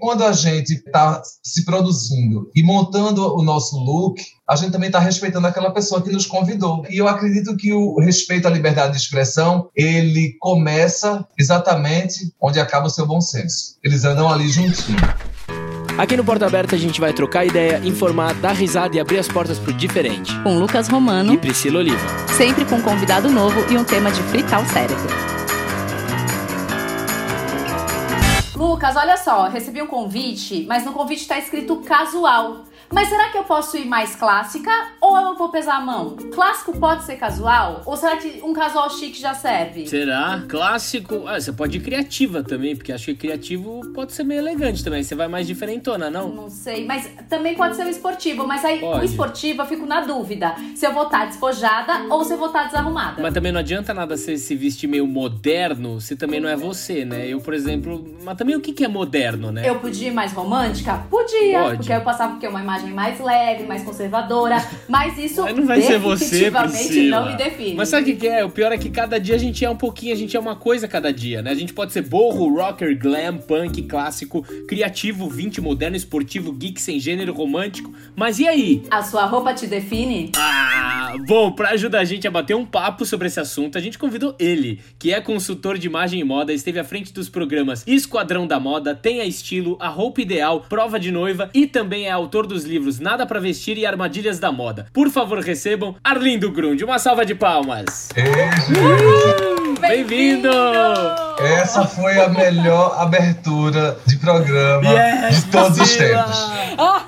Quando a gente está se produzindo e montando o nosso look, a gente também está respeitando aquela pessoa que nos convidou. E eu acredito que o respeito à liberdade de expressão, ele começa exatamente onde acaba o seu bom senso. Eles andam ali juntinho. Aqui no Porta Aberta a gente vai trocar ideia, informar, dar risada e abrir as portas pro diferente. Com Lucas Romano e Priscila Oliva. Sempre com um convidado novo e um tema de fritar o cérebro. Lucas, olha só, recebi um convite, mas no convite está escrito casual. Mas será que eu posso ir mais clássica ou eu vou pesar a mão? Clássico pode ser casual? Ou será que um casual chique já serve? Será? Clássico. Ah, você pode ir criativa também, porque acho que criativo pode ser meio elegante também. Você vai mais diferentona, não? Não sei, mas também pode ser um esportivo. Mas aí, Pode. o esportivo, eu fico na dúvida se eu vou estar despojada ou se eu vou estar desarrumada. Mas também não adianta nada você se vestir meio moderno se também não é você, né? Eu, por exemplo. Mas também o que é moderno, né? Eu podia ir mais romântica? Podia, Pode. porque eu passava porque é uma imagem mais leve, mais conservadora. Mas isso Mas não vai ser você, Priscila. não me define. Mas sabe o que, que é? O pior é que cada dia a gente é um pouquinho, a gente é uma coisa cada dia, né? A gente pode ser borro, rocker, glam, punk, clássico, criativo, 20, moderno, esportivo, geek, sem gênero, romântico. Mas e aí? A sua roupa te define? Ah, bom, pra ajudar a gente a bater um papo sobre esse assunto, a gente convidou ele, que é consultor de imagem e moda, esteve à frente dos programas Esquadrão da Moda, Tenha Estilo, A Roupa Ideal, Prova de Noiva e também é autor dos livros Nada pra Vestir e Armadilhas da Moda. Por favor, recebam Arlindo Grund. Uma salva de palmas. Ei, gente, Bem-vindo! essa foi a melhor abertura de programa Yes, de todos os tempos.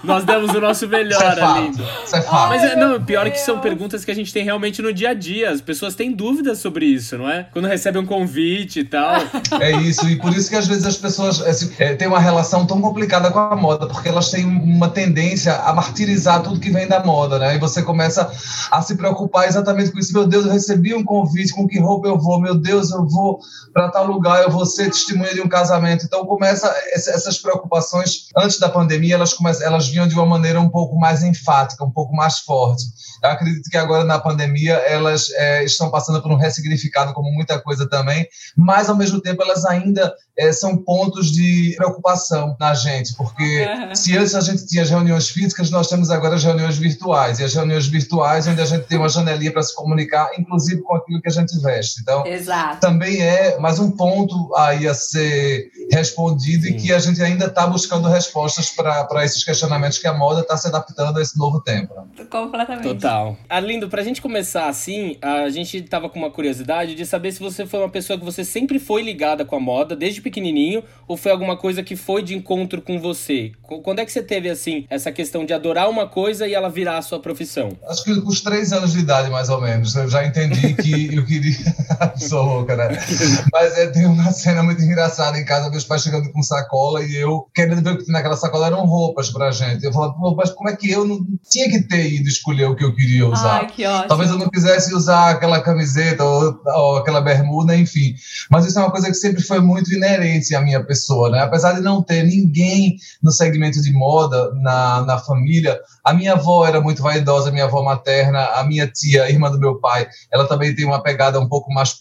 Nós demos o nosso Isso é melhor, fato. Isso é fato. Mas é, não, o pior é que são perguntas que a gente tem realmente no dia a dia. As pessoas têm dúvidas sobre isso, não é? Quando recebem um convite e tal. É isso, e por isso que às vezes as pessoas assim, é, têm uma relação tão complicada com a moda, porque elas têm uma tendência a martirizar tudo que vem da moda, né? E você começa a se preocupar exatamente com isso. Meu Deus, eu recebi um convite, com que roupa eu vou? Meu Deus, eu vou para tal lugar, eu vou ser testemunha de um casamento. Então começa essa- essas preocupações antes da pandemia, elas começam, elas vinham de uma maneira um pouco mais enfática, um pouco mais forte. Eu acredito que agora na pandemia elas é, estão passando por um ressignificado, como muita coisa também, mas ao mesmo tempo elas ainda é, são pontos de preocupação na gente, porque se antes a gente tinha as reuniões físicas, nós temos agora as reuniões virtuais, e as reuniões virtuais onde a gente tem uma janelinha para se comunicar, inclusive com aquilo que a gente veste. Então, Exato. Também é mais um ponto aí a ser respondido e Sim. que a gente ainda está buscando respostas para esses questionamentos que a moda está se adaptando a esse novo tempo. né? Completamente. Total. Arlindo, pra gente começar assim, a gente tava com uma curiosidade de saber se você foi uma pessoa que você sempre foi ligada com a moda, desde pequenininho, ou foi alguma coisa que foi de encontro com você? Qu- Quando é que você teve, assim, essa questão de adorar uma coisa e ela virar a sua profissão? Acho que com os três anos de idade, mais ou menos, eu já entendi que eu queria. Sou louca, né? Mas é, tem uma cena muito engraçada em casa, meus pais chegando com sacola e eu querendo ver o que tinha naquela sacola eram roupas pra gente. Eu falava, mas como é que eu não tinha que ter ido escolher o que eu queria usar? Ai, que ótimo. Talvez eu não quisesse usar aquela camiseta ou, ou aquela bermuda, enfim. Mas isso é uma coisa que sempre foi muito inerente à minha pessoa, né? Apesar de não ter ninguém no segmento de moda na, na família, a minha avó era muito vaidosa, minha avó materna, a minha tia, irmã do meu pai, ela também tem uma pegada um pouco mais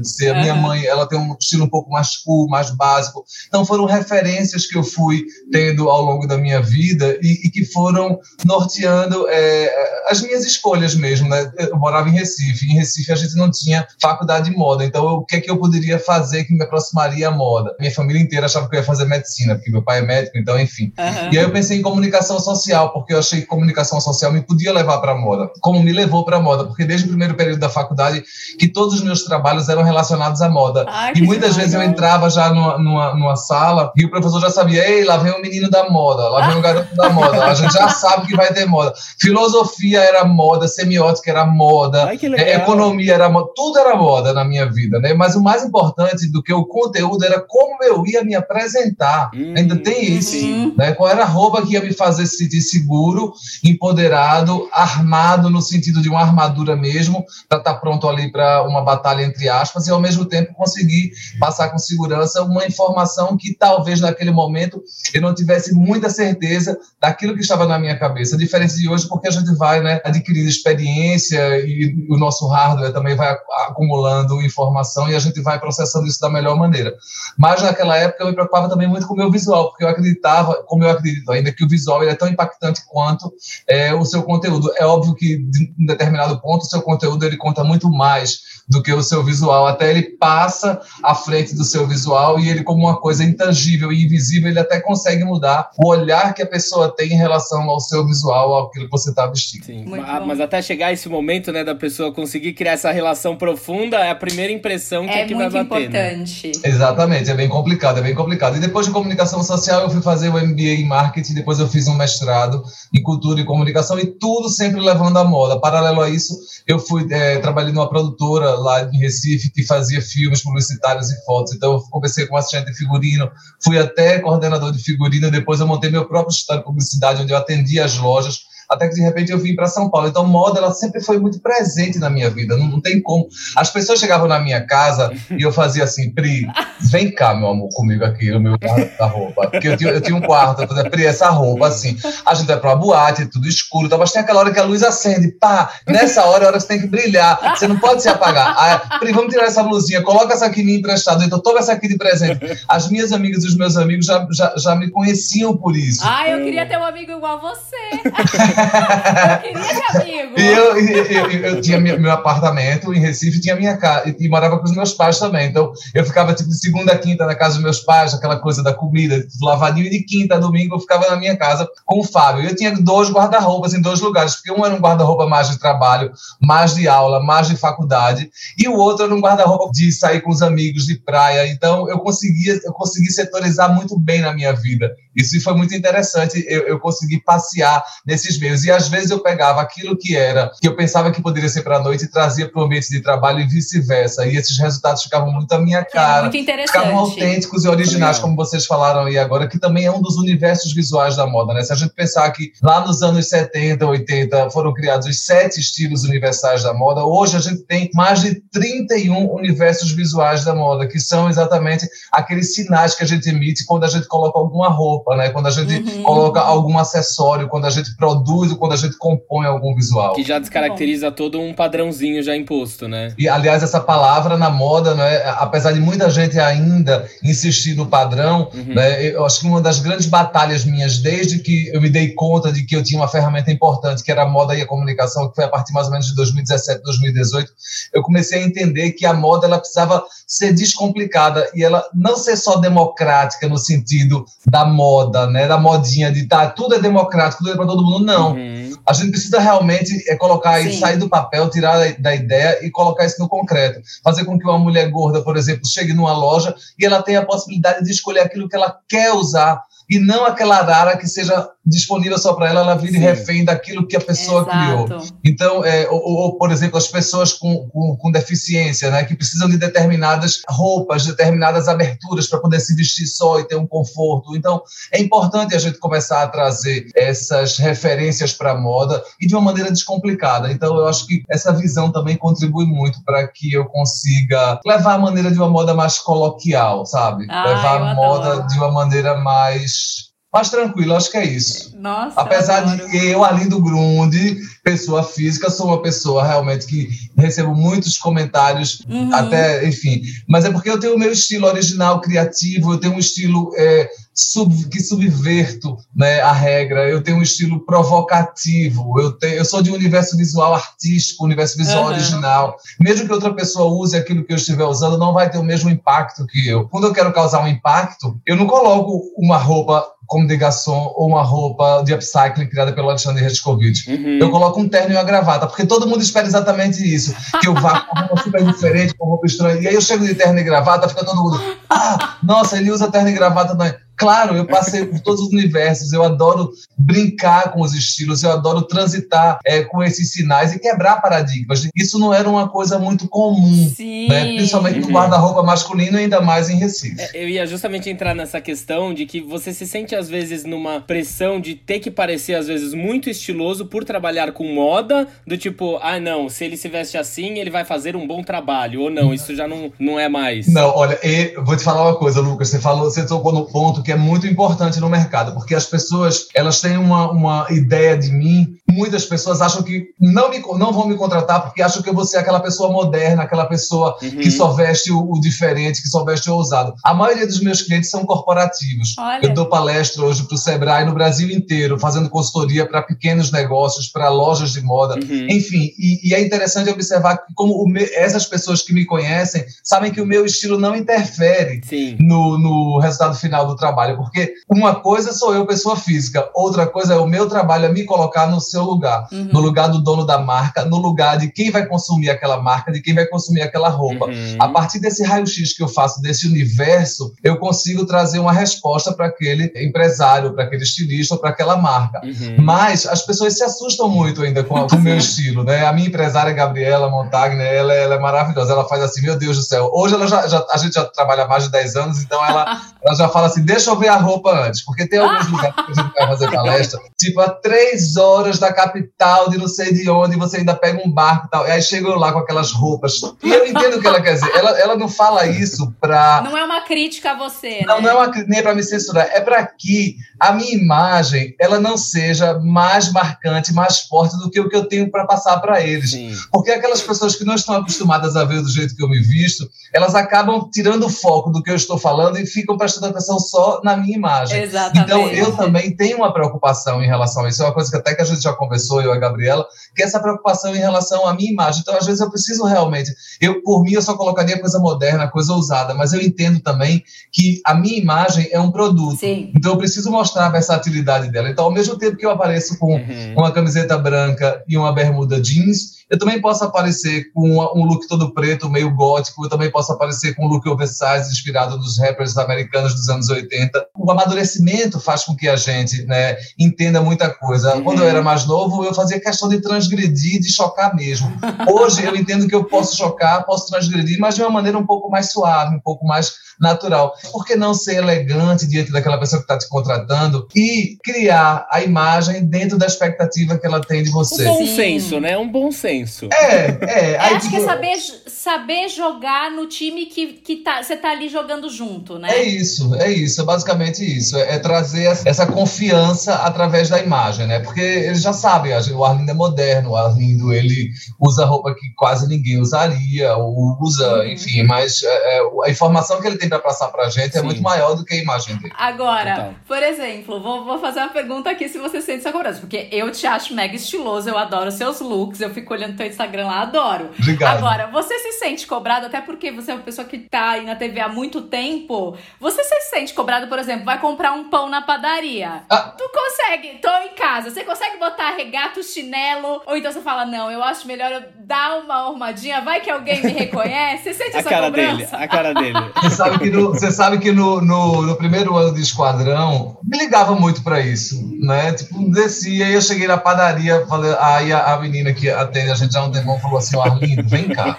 de ser. A minha mãe, ela tem um estilo um pouco mais cool, mais básico. Então foram referências que eu fui tendo ao longo da minha vida e, e que foram norteando é, as minhas escolhas mesmo, né? Eu morava em Recife. Em Recife a gente não tinha faculdade de moda, então o que é que eu poderia fazer que me aproximaria à moda? Minha família inteira achava que eu ia fazer medicina, porque meu pai é médico, então enfim. Aham. E aí eu pensei em comunicação social, porque eu achei que comunicação social me podia levar para moda, como me levou para moda, porque desde o primeiro período da faculdade que todos os meus trabalhos eram relacionados à moda. Ai, E muitas vezes eu entrava já numa, numa, numa sala e o professor já sabia, ei, lá vem o menino da moda, lá vem o garoto da moda, a gente já sabe que vai ter moda. Filosofia era moda, semiótica era moda, Ai, é, economia era moda, tudo era moda na minha vida, né? Mas o mais importante do que o conteúdo era como eu ia me apresentar. Hum, Ainda tem isso. Né? Qual era a roupa que ia me fazer se sentir seguro, empoderado, armado no sentido de uma armadura mesmo, para estar pronto ali para uma batalha entre aspas e ao mesmo tempo conseguir passar com segurança uma informação que talvez naquele momento eu não tivesse muita certeza daquilo que estava na minha cabeça. Diferente de hoje, porque a gente vai né, adquirindo experiência e o nosso hardware também vai acumulando informação e a gente vai processando isso da melhor maneira. Mas naquela época eu me preocupava também muito com o meu visual, porque eu acreditava, como eu acredito ainda, que o visual é tão impactante quanto é, o seu conteúdo. É óbvio que, de um determinado ponto, o seu conteúdo ele conta muito mais do que o seu visual. Até ele passa à frente do seu visual e ele, como uma coisa intangível e invisível, ele até consegue mudar o olhar que a pessoa tem em relação ao seu visual, ao que você está vestindo. Sim, mas até chegar esse momento, né, da pessoa conseguir criar essa relação profunda, é a primeira impressão que é, é que vai bater. É muito importante. Né? Exatamente, é bem complicado, é bem complicado. E depois de comunicação social, eu fui fazer o MBA em marketing, depois eu fiz um mestrado em cultura e comunicação e tudo sempre levando à moda. Paralelo a isso, eu fui é, trabalhei numa produtora lá em Recife que fazia filmes publicitários e fotos. Então eu comecei como assistente de figurino, fui até coordenador de figurino, depois eu montei meu próprio estúdio de publicidade onde eu atendia as lojas até que de repente eu vim para São Paulo. Então, moda ela sempre foi muito presente na minha vida, não, não, tem como. As pessoas chegavam na minha casa e eu fazia assim, Pri, vem cá, meu amor, comigo aqui no meu guarda-roupa. Porque eu tinha, eu tinha um quarto, eu fazia, Pri, essa roupa, assim. A gente vai para uma boate, tudo escuro, então, mas tem aquela hora que a luz acende, pá, nessa hora é a hora que você tem que brilhar, você não pode se apagar. Pri, vamos tirar essa blusinha, coloca essa aqui me emprestado, então toma essa aqui de presente. As minhas amigas e os meus amigos já, já, já me conheciam por isso. Ah, eu queria ter um amigo igual você. eu queria amigo. E eu, eu, eu, eu tinha meu apartamento em Recife, tinha minha casa, e morava com os meus pais também. Então, eu ficava tipo de segunda a quinta na casa dos meus pais, aquela coisa da comida, do lavadinho, e de quinta a domingo eu ficava na minha casa com o Fábio. Eu tinha dois guarda-roupas em dois lugares, porque um era um guarda-roupa mais de trabalho, mais de aula, mais de faculdade, e o outro era um guarda-roupa de sair com os amigos de praia. Então, eu conseguia, eu consegui setorizar muito bem na minha vida. Isso foi muito interessante, eu, eu consegui passear nesses E às vezes eu pegava aquilo que era, que eu pensava que poderia ser para a noite e trazia para o ambiente de trabalho e vice-versa. E esses resultados ficavam muito à minha cara. É muito interessante. Ficavam autênticos e originais, como vocês falaram aí agora, que também é um dos universos visuais da moda, né? Se a gente pensar que lá nos anos 70, 80 foram criados os sete estilos universais da moda, hoje a gente tem mais de 31 universos visuais da moda, que são exatamente aqueles sinais que a gente emite quando a gente coloca alguma roupa, né? Quando a gente uhum. coloca algum acessório, quando a gente produz, quando a gente compõe algum visual. Que já descaracteriza todo um padrãozinho já imposto, né? E, aliás, essa palavra na moda, né, apesar de muita gente ainda insistir no padrão, uhum. né, eu acho que uma das grandes batalhas minhas, desde que eu me dei conta de que eu tinha uma ferramenta importante, que era a moda e a comunicação, que foi a partir mais ou menos de 2017, 2018, eu comecei a entender que a moda ela precisava ser descomplicada e ela não ser só democrática no sentido da moda, né, da modinha de tá, tudo é democrático, tudo é para todo mundo, não. Uhum. A gente precisa realmente é, colocar e sair do papel, tirar da ideia e colocar isso no concreto. Fazer com que uma mulher gorda, por exemplo, chegue numa loja e ela tenha a possibilidade de escolher aquilo que ela quer usar e não aquela arara que seja disponível só para ela, ela vire Sim. refém daquilo que a pessoa Exato. criou. Então, é, ou, ou, por exemplo, as pessoas com, com, com, deficiência, né, que precisam de determinadas roupas, determinadas aberturas para poder se vestir só e ter um conforto. Então, é importante a gente começar a trazer essas referências para a moda e de uma maneira descomplicada. Então, eu acho que essa visão também contribui muito para que eu consiga levar a maneira de uma moda mais coloquial, sabe? Ah, levar a moda adoro. de uma maneira mais is mais tranquilo, acho que é isso. Nossa, Apesar de que eu, Arlindo Grunde, pessoa física, sou uma pessoa realmente que recebo muitos comentários, uhum. até, enfim. Mas é porque eu tenho o meu estilo original, criativo, eu tenho um estilo é, sub, que subverto né, a regra, eu tenho um estilo provocativo, eu, tenho, eu sou de um universo visual artístico, universo visual uhum. original. Mesmo que outra pessoa use aquilo que eu estiver usando, não vai ter o mesmo impacto que eu. Quando eu quero causar um impacto, eu não coloco uma roupa como de garçom ou uma roupa de upcycling criada pelo Alexandre Rescovitch. Uhum. Eu coloco um terno e uma gravata, porque todo mundo espera exatamente isso, que eu vá com uma roupa super diferente, com roupa estranha. E aí eu chego de terno e gravata, fica todo mundo, ah, nossa, ele usa terno e gravata também. Claro, eu passei por todos os universos, eu adoro brincar com os estilos, eu adoro transitar é, com esses sinais e quebrar paradigmas. Isso não era uma coisa muito comum, né? principalmente no guarda-roupa masculino, ainda mais em Recife. É, eu ia justamente entrar nessa questão de que você se sente, às vezes, numa pressão de ter que parecer, às vezes, muito estiloso por trabalhar com moda, do tipo, ah, não, se ele se veste assim, ele vai fazer um bom trabalho, ou não, isso já não, não é mais. Não, olha, vou te falar uma coisa, Lucas, você falou, você tocou no ponto que é muito importante no mercado, porque as pessoas elas têm uma, uma ideia de mim. Muitas pessoas acham que não, me, não vão me contratar porque acham que eu vou ser aquela pessoa moderna, aquela pessoa uhum. que só veste o, o, diferente, que só veste o ousado. A maioria dos meus clientes são corporativos. Olha. Eu dou palestra hoje para o Sebrae no Brasil inteiro, fazendo consultoria para pequenos negócios, para lojas de moda, uhum. enfim. E, e, é interessante observar que como me, essas pessoas que me conhecem sabem que o meu estilo não interfere no, no resultado final do trabalho, porque uma coisa sou eu, pessoa física, outra coisa é o meu trabalho é me colocar no seu lugar, uhum. no lugar do dono da marca, no lugar de quem vai consumir aquela marca, de quem vai consumir aquela roupa. Uhum. A partir desse raio-x que eu faço desse universo, eu consigo trazer uma resposta para aquele empresário, para aquele estilista, para aquela marca. Uhum. Mas as pessoas se assustam muito ainda com, com o meu estilo, né? A minha empresária Gabriela Montagner, ela, ela, é maravilhosa. Ela faz assim, meu Deus do céu. Hoje ela já, já, a gente já trabalha há mais de 10 anos, então ela, ela já fala assim, deixa eu ver a roupa antes, porque tem alguns lugares que a gente vai fazer palestra, tipo a três horas da capital, de não sei de onde, você ainda pega um barco e tal. E aí chega eu lá com aquelas roupas. E eu entendo o que ela quer dizer. Ela, ela não fala isso pra. Não é uma crítica a você. Não, né? não é uma, nem pra me censurar. É para que a minha imagem ela não seja mais marcante, mais forte do que o que eu tenho para passar para eles. Sim. Porque aquelas pessoas que não estão acostumadas a ver do jeito que eu me visto, elas acabam tirando o foco do que eu estou falando e ficam prestando atenção só na minha imagem. Exatamente. Então eu também tenho uma preocupação em relação a isso. É uma coisa que até que a gente já conversou, eu e a Gabriela, que é essa preocupação em relação à minha imagem. Então, às vezes, eu preciso realmente. Eu, por mim, eu só colocaria coisa moderna, coisa ousada, mas eu entendo também que a minha imagem é um produto. Sim. Então, eu preciso mostrar a versatilidade dela. Então, ao mesmo tempo que eu apareço com uhum. uma camiseta branca e uma bermuda jeans, eu também posso aparecer com um look todo preto, meio gótico, eu também posso aparecer com um look oversize inspirado nos rappers americanos dos anos 80. O amadurecimento faz com que a gente né, entenda muita coisa. Uhum. Quando eu era mais novo, eu fazia questão de transgredir, de chocar mesmo. Hoje eu entendo que eu posso chocar, posso transgredir, mas de uma maneira um pouco mais suave, um pouco mais natural. Por que não ser elegante diante daquela pessoa que está te contratando e criar a imagem dentro da expectativa que ela tem de você? Um bom Sim. senso, né? Um bom senso. É, é. Aí, acho tipo... que é saber, saber jogar no time que, que tá, você tá ali jogando junto, né? É isso, é isso, basicamente isso. É, é trazer essa confiança através da imagem, né? Porque eles já sabem, o Arlindo é moderno, o Arlindo ele usa roupa que quase ninguém usaria, ou usa, uhum. enfim, mas é, é a informação que ele tem para passar para a gente Sim. é muito maior do que a imagem dele. Agora, Total. por exemplo, vou, vou fazer uma pergunta aqui se você sente essa cobrança, porque eu te acho mega estiloso, eu adoro seus looks, eu fico olhando teu Instagram lá, adoro. Obrigado. Agora, você se sente cobrado, até porque você é uma pessoa que tá aí na TV há muito tempo, você se sente cobrado, por exemplo, vai comprar um pão na padaria. Ah. Tu consegue, tô em casa, você consegue botar regato, chinelo, ou então você fala, não, eu acho melhor eu dar uma armadinha, vai que alguém me reconhece, você sente a essa cara cobrança? Dele, a cara dele. sabe que no, você sabe que no, no, no, primeiro ano de esquadrão, me ligava muito para isso, né? Tipo, descia, aí eu cheguei na padaria, falei, aí a, a menina que atende a gente há um tempo falou assim, Arlindo, vem cá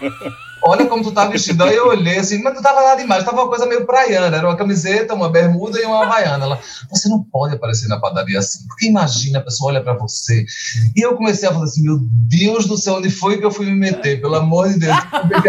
olha como tu tá vestido. Aí eu olhei assim, mas não tava nada demais, tava uma coisa meio praiana, era uma camiseta, uma bermuda e uma havaiana. Ela, você não pode aparecer na padaria assim, porque imagina, a pessoa olha para você. E eu comecei a falar assim, meu Deus do céu, onde foi que eu fui me meter? Pelo amor de Deus.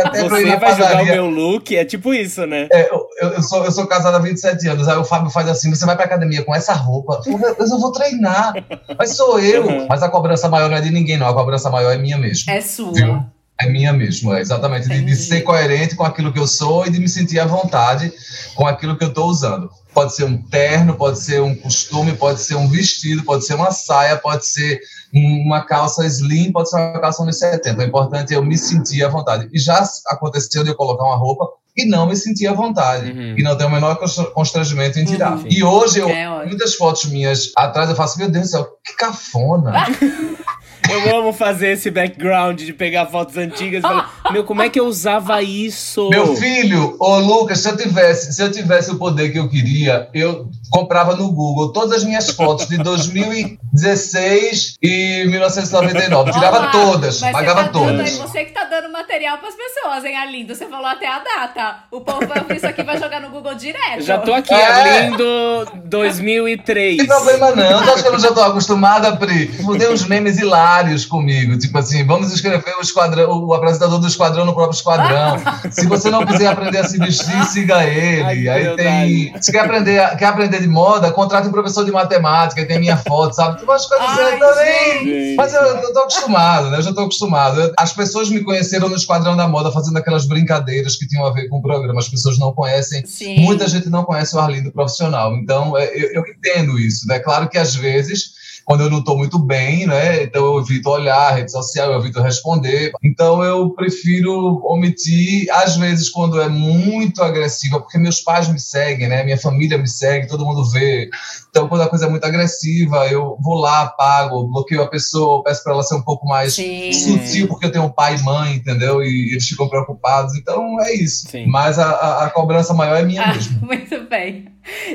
Até você vai padaria. jogar o meu look, é tipo isso, né? É, eu, eu, sou, eu sou casado há 27 anos, aí o Fábio faz assim, você vai pra academia com essa roupa? Eu, eu vou treinar, mas sou eu. Uhum. Mas a cobrança maior não é de ninguém, não, a cobrança maior é minha mesmo. É sua. Viu? É minha mesmo, é exatamente. De, de, ser coerente com aquilo que eu sou e de me sentir à vontade com aquilo que eu estou usando. Pode ser um terno, pode ser um costume, pode ser um vestido, pode ser uma saia, pode ser uma calça slim, pode ser uma calça anos 70. O importante é eu me sentir à vontade. E já aconteceu de eu colocar uma roupa e não me sentir à vontade. Uhum. E não ter o menor constrangimento em tirar. Uhum. E hoje, eu, é muitas fotos minhas atrás, eu faço, meu Deus do céu, que cafona. Eu amo fazer esse background de pegar fotos antigas e falar, meu, como é que eu usava isso? Meu filho, ô Lucas, se eu tivesse, se eu tivesse o poder que eu queria, eu comprava no Google todas as minhas fotos de 2016 e 1999. Tirava Olá, todas, pagava tá todas. Aí você que tá dando material pras pessoas, hein, Alindo? Você falou até a data. O povo vai ouvir isso aqui vai jogar no Google direto. Já tô aqui, é. Alindo 2003. Não tem problema não, tu acha que eu não já tô acostumada, Pri? Mudei uns memes hilários comigo, tipo assim, vamos escrever o, esquadrão, o apresentador do esquadrão no próprio esquadrão. Se você não quiser aprender a se vestir, siga ele. Ai, aí tem... Se quer aprender, quer aprender de moda, contrata um professor de matemática, tem minha foto, sabe? Tu vai ficar Ai, também. Mas eu, eu tô acostumado, né? Eu já tô acostumado. As pessoas me conheceram no Esquadrão da Moda fazendo aquelas brincadeiras que tinham a ver com o programa. As pessoas não conhecem. Sim. Muita gente não conhece o Arlindo profissional. Então, é, eu, eu entendo isso, né? Claro que às vezes quando eu não estou muito bem, né? Então eu evito olhar rede social, eu evito responder. Então eu prefiro omitir, às vezes, quando é muito agressiva, porque meus pais me seguem, né? Minha família me segue, todo mundo vê. Então, quando a coisa é muito agressiva, eu vou lá, apago, bloqueio a pessoa, peço para ela ser um pouco mais Sim. sutil, porque eu tenho um pai e mãe, entendeu? E eles ficam preocupados. Então é isso. Sim. Mas a, a, a cobrança maior é minha Ah, mesmo. muito bem.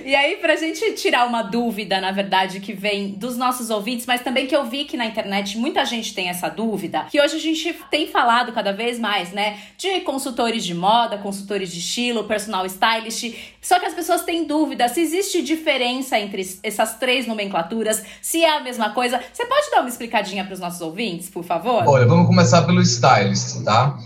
E aí, pra gente tirar uma dúvida, na verdade, que vem dos nossos ouvintes, mas também que eu vi que na internet muita gente tem essa dúvida, que hoje a gente tem falado cada vez mais, né? De consultores de moda, consultores de estilo, personal stylist. Só que as pessoas têm dúvida se existe diferença entre essas três nomenclaturas, se é a mesma coisa. Você pode dar uma explicadinha pros nossos ouvintes, por favor? Olha, vamos começar pelo stylist, tá?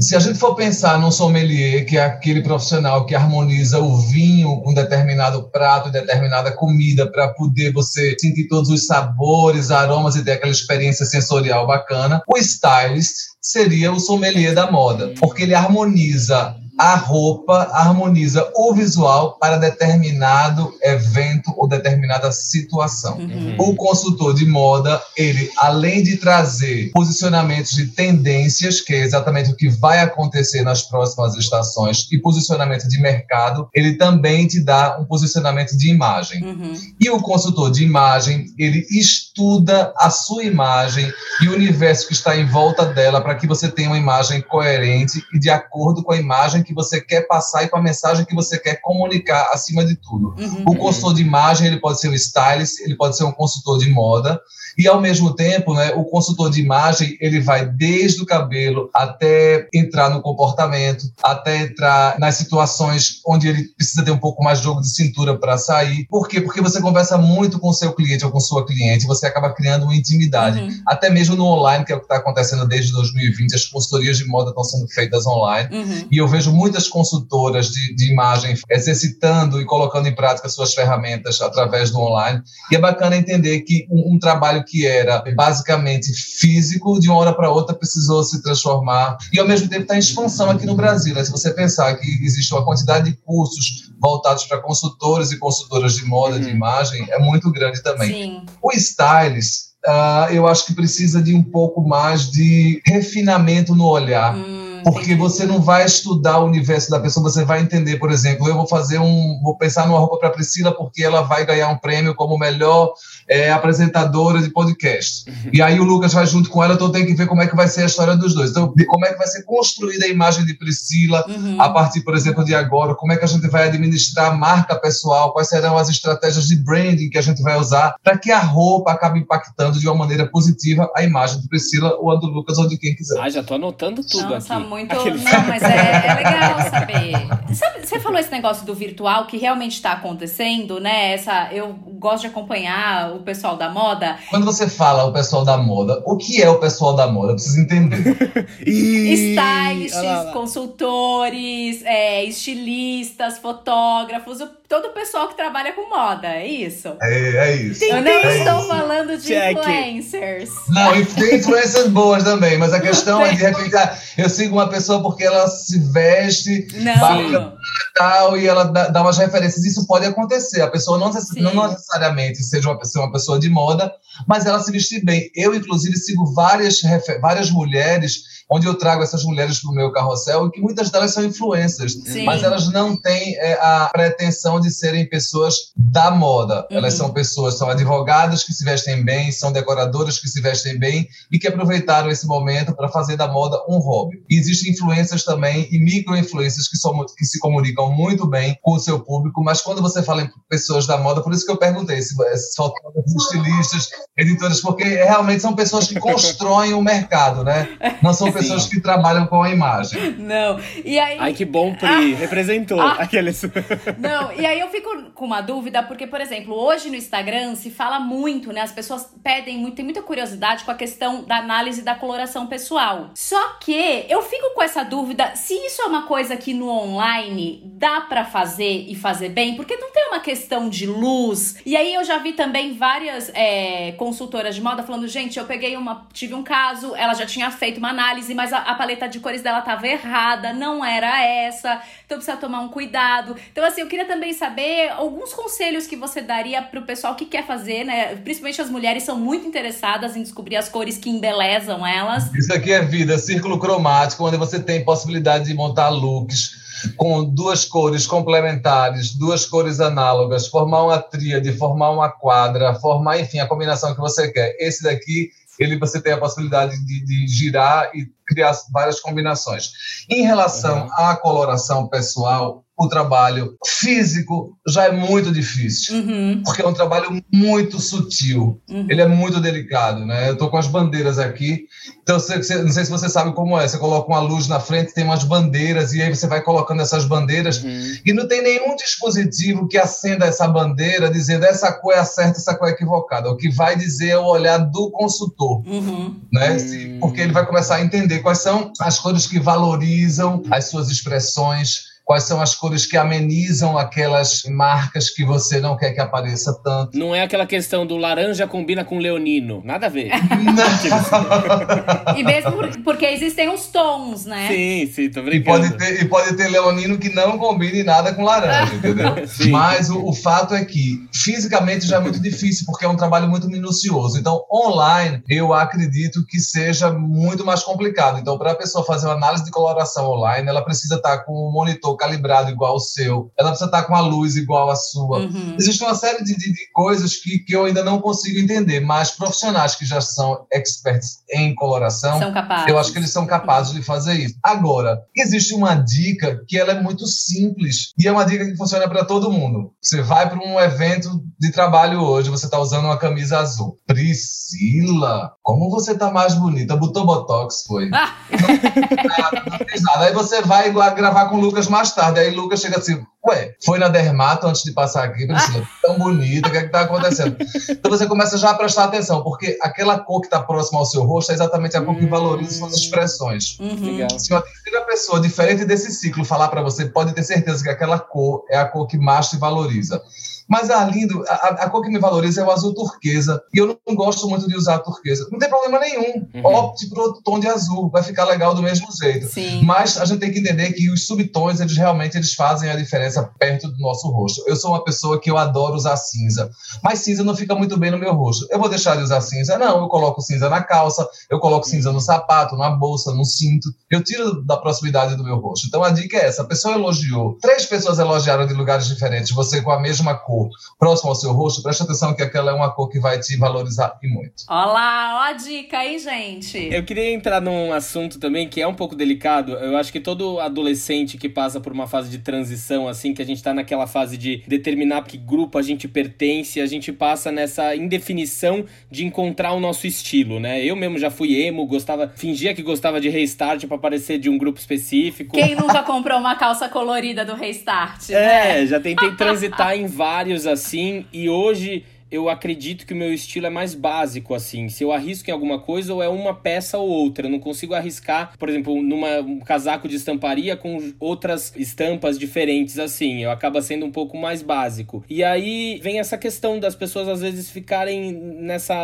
Se a gente for pensar num sommelier, que é aquele profissional que harmoniza o vinho com determinado prato, determinada comida, para poder você sentir todos os sabores, aromas e ter aquela experiência sensorial bacana, o stylist seria o sommelier da moda, porque ele harmoniza a roupa, harmoniza o visual para determinado evento ou determinada situação. Uhum. O consultor de moda, ele, além de trazer posicionamentos de tendências, que é exatamente o que vai acontecer nas próximas estações, e posicionamento de mercado, ele também te dá um posicionamento de imagem. Uhum. E o consultor de imagem, ele estuda a sua imagem e o universo que está em volta dela para que você tenha uma imagem coerente e de acordo com a imagem que você quer passar e com a mensagem que você quer comunicar acima de tudo. Uhum. O consultor de imagem, ele pode ser um stylist, ele pode ser um consultor de moda, e ao mesmo tempo, né, o consultor de imagem, ele vai desde o cabelo até entrar no comportamento, até entrar nas situações onde ele precisa ter um pouco mais de jogo de cintura para sair. Por quê? Porque você conversa muito com o seu cliente ou com sua cliente, você acaba criando uma intimidade. Uhum. Até mesmo no online, que é o que está acontecendo desde 2020, as consultorias de moda estão sendo feitas online. Uhum. E eu vejo muitas consultoras de, de imagem exercitando e colocando em prática suas ferramentas através do online. E é bacana entender que um, um trabalho que era basicamente físico, de uma hora para outra precisou se transformar. E ao mesmo tempo está em expansão aqui no Brasil. Né? Se você pensar que existe uma quantidade de cursos voltados para consultores e consultoras de moda, de Uhum. imagem, é muito grande também. Sim. O stylist, ah, eu acho que precisa de um pouco mais de refinamento no olhar. Hum, Porque você não vai estudar o universo da pessoa, você vai entender, por exemplo, eu vou fazer um, vou pensar numa roupa para Priscila porque ela vai ganhar um prêmio como melhor é, apresentadora de podcast. E aí o Lucas vai junto com ela, então tem que ver como é que vai ser a história dos dois. Então, como é que vai ser construída a imagem de Priscila Uhum. a partir, por exemplo, de agora, como é que a gente vai administrar a marca pessoal, quais serão as estratégias de branding que a gente vai usar para que a roupa acabe impactando de uma maneira positiva a imagem de Priscila ou a do Lucas ou de quem quiser. Ah, já tô anotando tudo Nossa, aqui. Muito. Aqueles- Não, mas é, é legal saber. Sabe, você falou esse negócio do virtual que realmente está acontecendo, né? Essa, eu gosto de acompanhar o pessoal da moda. Quando você fala o pessoal da moda, o que é o pessoal da moda? Eu preciso entender. Ih, Stylists, olha lá, lá. consultores, é, estilistas, fotógrafos, o- todo o pessoal que trabalha com moda, é isso? É, é isso. Eu não É estou isso. falando de Check. influencers. Não, e tem influências boas também, mas a questão é de repente, ah, eu sigo uma pessoa porque ela se veste Não. bacana e tal, e ela dá, dá umas referências. Isso pode acontecer. A pessoa não, necess- não necessariamente seja uma pessoa, uma pessoa de moda, mas ela se vestir bem. Eu, inclusive, sigo várias, várias mulheres, onde eu trago essas mulheres para o meu carrossel, e que muitas delas são influências. Sim. Mas elas não têm é, a pretensão de serem pessoas da moda. Elas Uhum. são pessoas, são advogadas que se vestem bem, são decoradoras que se vestem bem e que aproveitaram esse momento para fazer da moda um hobby. E existem influências também e micro-influências que, são que se comunicam muito bem com o seu público, mas quando você fala em pessoas da moda, por isso que eu perguntei se, se fotógrafos, estilistas, editoras, porque realmente são pessoas que constroem o mercado, né? Não são pessoas que trabalham com a imagem. Não. E aí. Ai, que bom, Pri. Ah. Representou. Ah. Aqueles. Não, e aí eu fico com uma dúvida, porque, por exemplo, hoje no Instagram se fala muito, né? As pessoas pedem muito, tem muita curiosidade com a questão da análise da coloração pessoal. Só que eu fico com essa dúvida se isso é uma coisa que no online dá para fazer e fazer bem, porque não tem uma questão de luz. E aí eu já vi também várias é, consultoras de moda falando, gente, eu peguei uma. tive um caso, ela já tinha feito uma análise, mas a, a paleta de cores dela tava errada, não era essa. Então precisa tomar um cuidado. Então, assim, eu queria também saber alguns conselhos que você daria pro pessoal que quer fazer, né? Principalmente as mulheres são muito interessadas em descobrir as cores que embelezam elas. Isso aqui é vida, círculo cromático, onde você tem possibilidade de montar looks com duas cores complementares, duas cores análogas, formar uma tríade, formar uma quadra, formar, enfim, a combinação que você quer. Esse daqui, ele você tem a possibilidade de, de girar e criar várias combinações. Em relação uhum. à coloração pessoal, o trabalho físico já é muito difícil, uhum. porque é um trabalho muito sutil, uhum. ele é muito delicado, né? Eu estou com as bandeiras aqui, então você, não sei se você sabe como é, você coloca uma luz na frente, tem umas bandeiras, e aí você vai colocando essas bandeiras, uhum. e não tem nenhum dispositivo que acenda essa bandeira dizendo essa cor é a certa, essa cor é equivocada. O que vai dizer é o olhar do consultor, uhum. né? Porque ele vai começar a entender quais são as cores que valorizam as suas expressões, quais são as cores que amenizam aquelas marcas que você não quer que apareça tanto. Não é aquela questão do laranja combina com leonino, nada a ver. e mesmo porque existem os tons, né? Sim, sim, tô brincando. E pode ter, e pode ter leonino que não combine nada com laranja, entendeu? Sim. Mas o, o fato é que fisicamente já é muito difícil, porque é um trabalho muito minucioso. Então, online, eu acredito que seja muito mais complicado. Então, para a pessoa fazer uma análise de coloração online, ela precisa estar com o monitor calibrado igual ao seu, ela precisa estar com a luz igual à sua. Uhum. Existe uma série de, de, de, coisas que, que eu ainda não consigo entender, mas profissionais que já são experts em coloração, eu acho que eles são capazes de fazer isso. Agora, existe uma dica que ela é muito simples e é uma dica que funciona para todo mundo. Você vai para um evento de trabalho hoje, você está usando uma camisa azul. Priscila, como você está mais bonita? Botou botox, foi? não, não fez nada. Aí você vai gravar com o Lucas mais mais tarde. Aí Lucas chega assim, ué, foi na dermato antes de passar aqui, Priscila, tão bonita, o que é que tá acontecendo? Então você começa já a prestar atenção, porque aquela cor que está próxima ao seu rosto é exatamente a cor que valoriza suas expressões. Uhum. Se uma terceira pessoa, diferente desse ciclo, falar para você, pode ter certeza que aquela cor é a cor que mais te valoriza. Mas a lindo, a, a, cor que me valoriza é o azul turquesa. E eu não gosto muito de usar turquesa. Não tem problema nenhum. Uhum. Opte por outro tom de azul, vai ficar legal do mesmo jeito. Sim. Mas a gente tem que entender que os subtons, eles realmente eles fazem a diferença perto do nosso rosto. Eu sou uma pessoa que eu adoro usar cinza, mas cinza não fica muito bem no meu rosto. Eu vou deixar de usar cinza? Não, eu coloco cinza na calça, eu coloco cinza no sapato, na bolsa, no cinto. Eu tiro da proximidade do meu rosto. Então a dica é essa: a pessoa elogiou, três pessoas elogiaram de lugares diferentes, você com a mesma cor cor próximo ao seu rosto, preste atenção que aquela é uma cor que vai te valorizar e muito. Olá, ó a dica aí, gente. Eu queria entrar num assunto também que é um pouco delicado. Eu acho que todo adolescente que passa por uma fase de transição, assim, que a gente tá naquela fase de determinar que grupo a gente pertence, a gente passa nessa indefinição de encontrar o nosso estilo, né? Eu mesmo já fui emo, gostava, fingia que gostava de restart para aparecer de um grupo específico. Quem nunca comprou uma calça colorida do restart? É, né? já tentei transitar em vários assim, e hoje eu acredito que o meu estilo é mais básico, assim. Se eu arrisco em alguma coisa, ou é uma peça ou outra. Eu não consigo arriscar, por exemplo, numa um casaco de estamparia com outras estampas diferentes, assim. Eu acaba sendo um pouco mais básico. E aí vem essa questão das pessoas às vezes ficarem nessa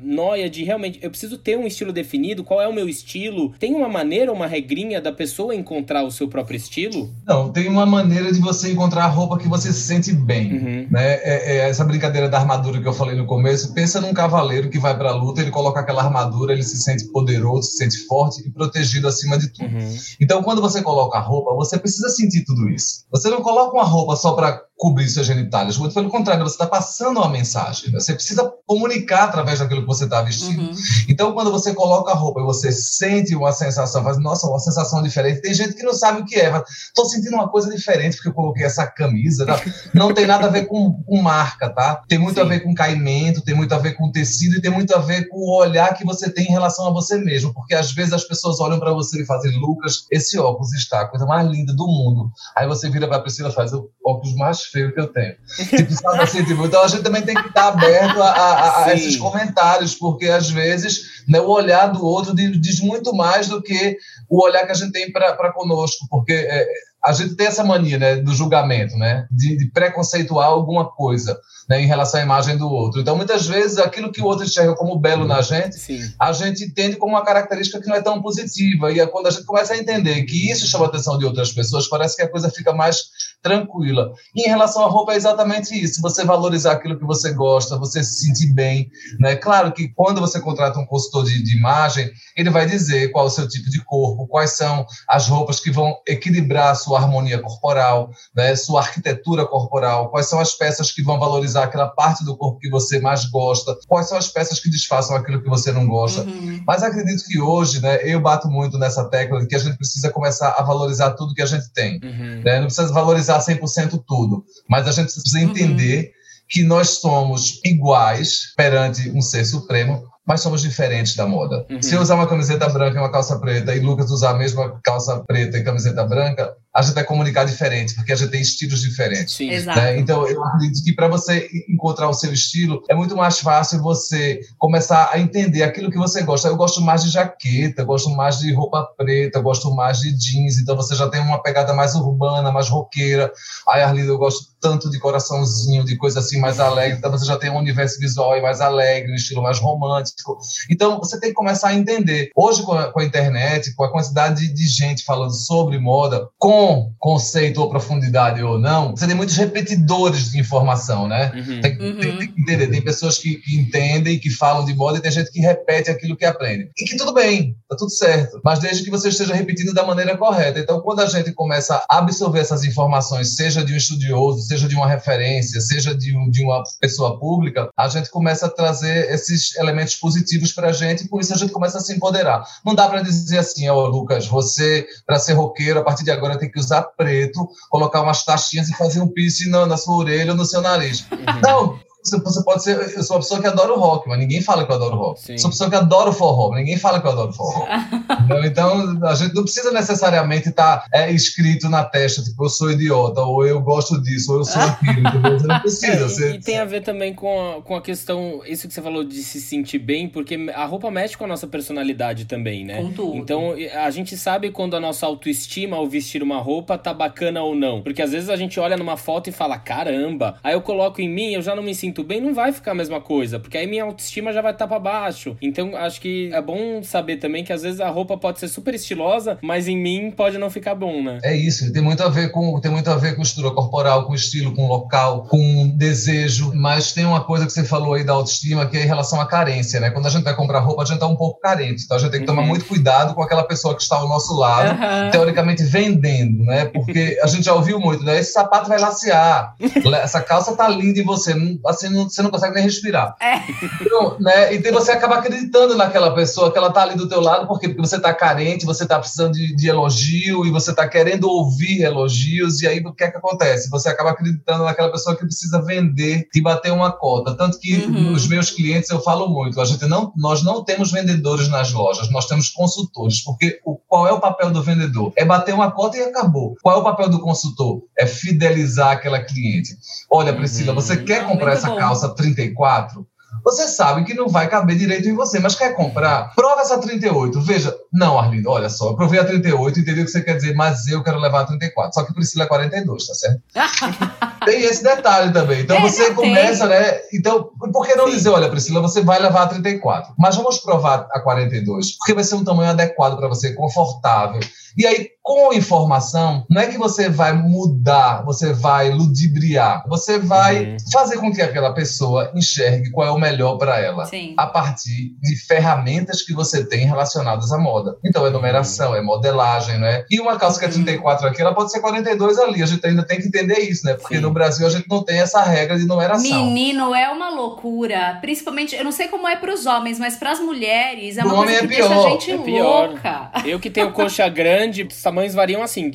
noia de realmente eu preciso ter um estilo definido, qual é o meu estilo? Tem uma maneira, uma regrinha da pessoa encontrar o seu próprio estilo? Não, tem uma maneira de você encontrar a roupa que você se sente bem, uhum. né? É, é essa brincadeira da armadura armadura que eu falei no começo, pensa num cavaleiro que vai para a luta, ele coloca aquela armadura, ele se sente poderoso, se sente forte e protegido acima de tudo. Uhum. Então, quando você coloca a roupa, você precisa sentir tudo isso. Você não coloca uma roupa só para cobrir suas genitálias. Muito pelo contrário, você está passando uma mensagem. Né? Você precisa comunicar através daquilo que você está vestindo. Uhum. Então, quando você coloca a roupa e você sente uma sensação, faz, nossa, uma sensação diferente. Tem gente que não sabe o que é, estou sentindo uma coisa diferente porque eu coloquei essa camisa. Tá? Não tem nada a ver com, com marca, tá? Tem muito Sim. a ver com caimento, tem muito a ver com tecido e tem muito a ver com o olhar que você tem em relação a você mesmo. Porque às vezes as pessoas olham para você e fazem, Lucas, esse óculos está a coisa mais linda do mundo. Aí você vira para a Priscila e faz o óculos mais feio que eu tenho. Tipo, sabe assim, tipo, então a gente também tem que estar aberto a, a, a esses comentários, porque às vezes né, o olhar do outro diz muito mais do que o olhar que a gente tem para conosco, porque é, a gente tem essa mania né, do julgamento, né, de, de preconceituar alguma coisa né, em relação à imagem do outro. Então, muitas vezes, aquilo que o outro enxerga como belo na gente, Sim. a gente entende como uma característica que não é tão positiva. E é quando a gente começa a entender que isso chama a atenção de outras pessoas, parece que a coisa fica mais tranquila. E em relação à roupa, é exatamente isso. Você valorizar aquilo que você gosta, você se sentir bem. Né? Claro que quando você contrata um consultor de, de imagem, ele vai dizer qual é o seu tipo de corpo, quais são as roupas que vão equilibrar a sua harmonia corporal, né? sua arquitetura corporal, quais são as peças que vão valorizar aquela parte do corpo que você mais gosta, quais são as peças que disfarçam aquilo que você não gosta. Uhum. Mas acredito que hoje, né, eu bato muito nessa tecla de que a gente precisa começar a valorizar tudo que a gente tem. Uhum. Né? Não precisa valorizar 100% tudo, mas a gente precisa entender uhum. que nós somos iguais perante um ser supremo, mas somos diferentes da moda. Uhum. Se eu usar uma camiseta branca e uma calça preta e Lucas usar a mesma calça preta e camiseta branca, a gente vai comunicar diferente, porque a gente tem estilos diferentes. Sim. Né? Então, eu acredito que para você encontrar o seu estilo, é muito mais fácil você começar a entender aquilo que você gosta. Eu gosto mais de jaqueta, gosto mais de roupa preta, gosto mais de jeans, então você já tem uma pegada mais urbana, mais roqueira. Aí, Arlindo, eu gosto tanto de coraçãozinho, de coisa assim mais alegre, então você já tem um universo visual mais alegre, um estilo mais romântico. Então, você tem que começar a entender. Hoje, com a, com a internet, com a quantidade de, de gente falando sobre moda, com conceito ou profundidade ou não, você tem muitos repetidores de informação, né? Uhum. Tem, uhum. tem, tem, que entender. Tem pessoas que, que, entendem, que falam de moda e tem gente que repete aquilo que aprende. E que tudo bem, tá tudo certo. Mas desde que você esteja repetindo da maneira correta. Então, quando a gente começa a absorver essas informações, seja de um estudioso, seja de uma referência, seja de, um, de uma pessoa pública, a gente começa a trazer esses elementos positivos para a gente e por isso a gente começa a se empoderar. Não dá para dizer assim, ó, oh, Lucas, você, para ser roqueiro, a partir de agora tem que usar preto, colocar umas taxinhas e fazer um piercing na, na sua orelha ou no seu nariz. Uhum. Não, você pode ser. Eu sou uma pessoa que adora o rock, mas ninguém fala que eu adoro rock. Sim. Sou uma pessoa que adora o forró, mas ninguém fala que eu adoro forró. então, a gente não precisa necessariamente estar tá, é, escrito na testa, tipo, eu sou idiota, ou eu gosto disso, ou eu sou aquilo. Você não precisa. É, você, e, tem a ver também com a, com a questão, isso que você falou de se sentir bem, porque a roupa mexe com a nossa personalidade também, né? Com tudo. Então, a gente sabe quando a nossa autoestima ao vestir uma roupa tá bacana ou não. Porque às vezes a gente olha numa foto e fala, caramba, aí eu coloco em mim, eu já não me sinto sinto bem, não vai ficar a mesma coisa, porque aí minha autoestima já vai estar tá para baixo. Então acho que é bom saber também que às vezes a roupa pode ser super estilosa, mas em mim pode não ficar bom, né? É isso, tem muito a ver com tem muito a ver com estrutura corporal, com estilo, com local, com desejo, mas tem uma coisa que você falou aí da autoestima que é em relação à carência, né? Quando a gente vai comprar roupa, a gente tá um pouco carente, então a gente tem que tomar uhum. muito cuidado com aquela pessoa que está ao nosso lado, uhum. teoricamente vendendo, né? Porque a gente já ouviu muito, né? Esse sapato vai lacear, essa calça tá linda em você, assim, não, você não consegue nem respirar. É. Então, né, então você acaba acreditando naquela pessoa que ela tá ali do teu lado, porque, porque você tá carente, você tá precisando de, de elogio e você tá querendo ouvir elogios, e aí o que é que acontece? Você acaba acreditando naquela pessoa que precisa vender e bater uma cota. Tanto que uhum. os meus clientes eu falo muito, a gente não, nós não temos vendedores nas lojas, nós temos consultores, porque o, qual é o papel do vendedor? É bater uma cota e acabou. Qual é o papel do consultor? É fidelizar aquela cliente. Olha, Priscila, você uhum. quer comprar essa calça 34, você sabe que não vai caber direito em você, mas quer comprar? Prova essa 38. Veja, não, Arlindo, olha só, eu provei a 38, entendi o que você quer dizer, mas eu quero levar a 34. Só que Priscila é 42, tá certo? tem esse detalhe também. Então é, você começa, tem. né? Então, por que não Sim. dizer, olha, Priscila, você vai levar a 34, mas vamos provar a 42, porque vai ser um tamanho adequado para você, confortável. E aí, com informação, não é que você vai mudar, você vai ludibriar, você vai uhum. fazer com que aquela pessoa enxergue qual é o melhor para ela, Sim. a partir de ferramentas que você tem relacionadas à moda. Então, é numeração, é modelagem, né? E uma calça que é 34 uhum. aqui, ela pode ser 42 ali. A gente ainda tem que entender isso, né? Porque Sim. no Brasil a gente não tem essa regra de numeração. Menino, é uma loucura. Principalmente, eu não sei como é para os homens, mas para as mulheres é uma coisa é que pior. deixa a gente é louca. Eu que tenho coxa grande, os tamanhos variam assim.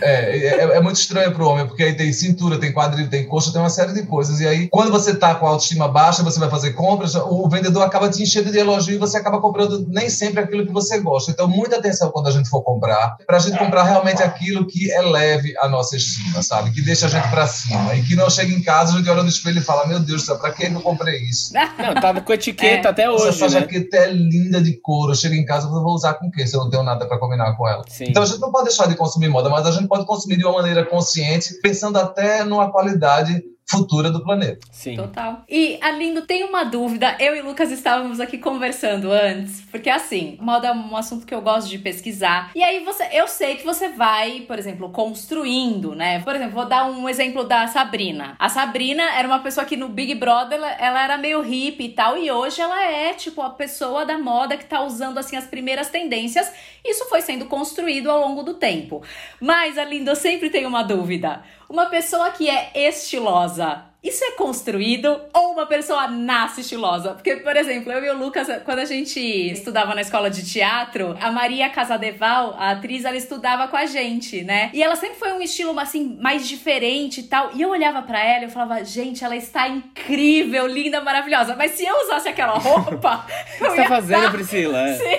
É, é, é muito estranho pro homem, porque aí tem cintura, tem quadril, tem coxa, tem uma série de coisas. E aí, quando você tá com a autoestima baixa, você vai fazer compras, o vendedor acaba te enchendo de elogio e você acaba comprando nem sempre aquilo que você gosta. Então, muita atenção quando a gente for comprar, pra gente comprar realmente aquilo que eleve a nossa estima, sabe? Que deixa a gente pra cima. E que não chega em casa, a gente olha no espelho e fala: Meu Deus do céu, pra que eu comprei isso? Não, tava com etiqueta é. até hoje. Essa né? jaqueta é linda de couro. Chega em casa, eu vou usar com o quê? Se eu não tenho nada pra combinar com ela. Sim. Então, a gente não pode deixar de consumir moda, mas a gente pode consumir de uma maneira consciente, pensando até numa qualidade futura do planeta. Sim. Total. E, Alindo, tem uma dúvida. Eu e Lucas estávamos aqui conversando antes, porque assim, moda é um assunto que eu gosto de pesquisar. E aí você, eu sei que você vai, por exemplo, construindo, né? Por exemplo, vou dar um exemplo da Sabrina. A Sabrina era uma pessoa que no Big Brother ela, ela era meio hippie e tal, e hoje ela é tipo a pessoa da moda que tá usando assim as primeiras tendências. Isso foi sendo construído ao longo do tempo. Mas, Alindo, eu sempre tenho uma dúvida. Uma pessoa que é estilosa, isso é construído ou uma pessoa nasce estilosa? Porque, por exemplo, eu e o Lucas, quando a gente estudava na escola de teatro, a Maria Casadeval, a atriz, ela estudava com a gente, né? E ela sempre foi um estilo, assim, mais diferente e tal. E eu olhava para ela e eu falava, gente, ela está incrível, linda, maravilhosa. Mas se eu usasse aquela roupa. O que você tá fazendo, Priscila? Sim.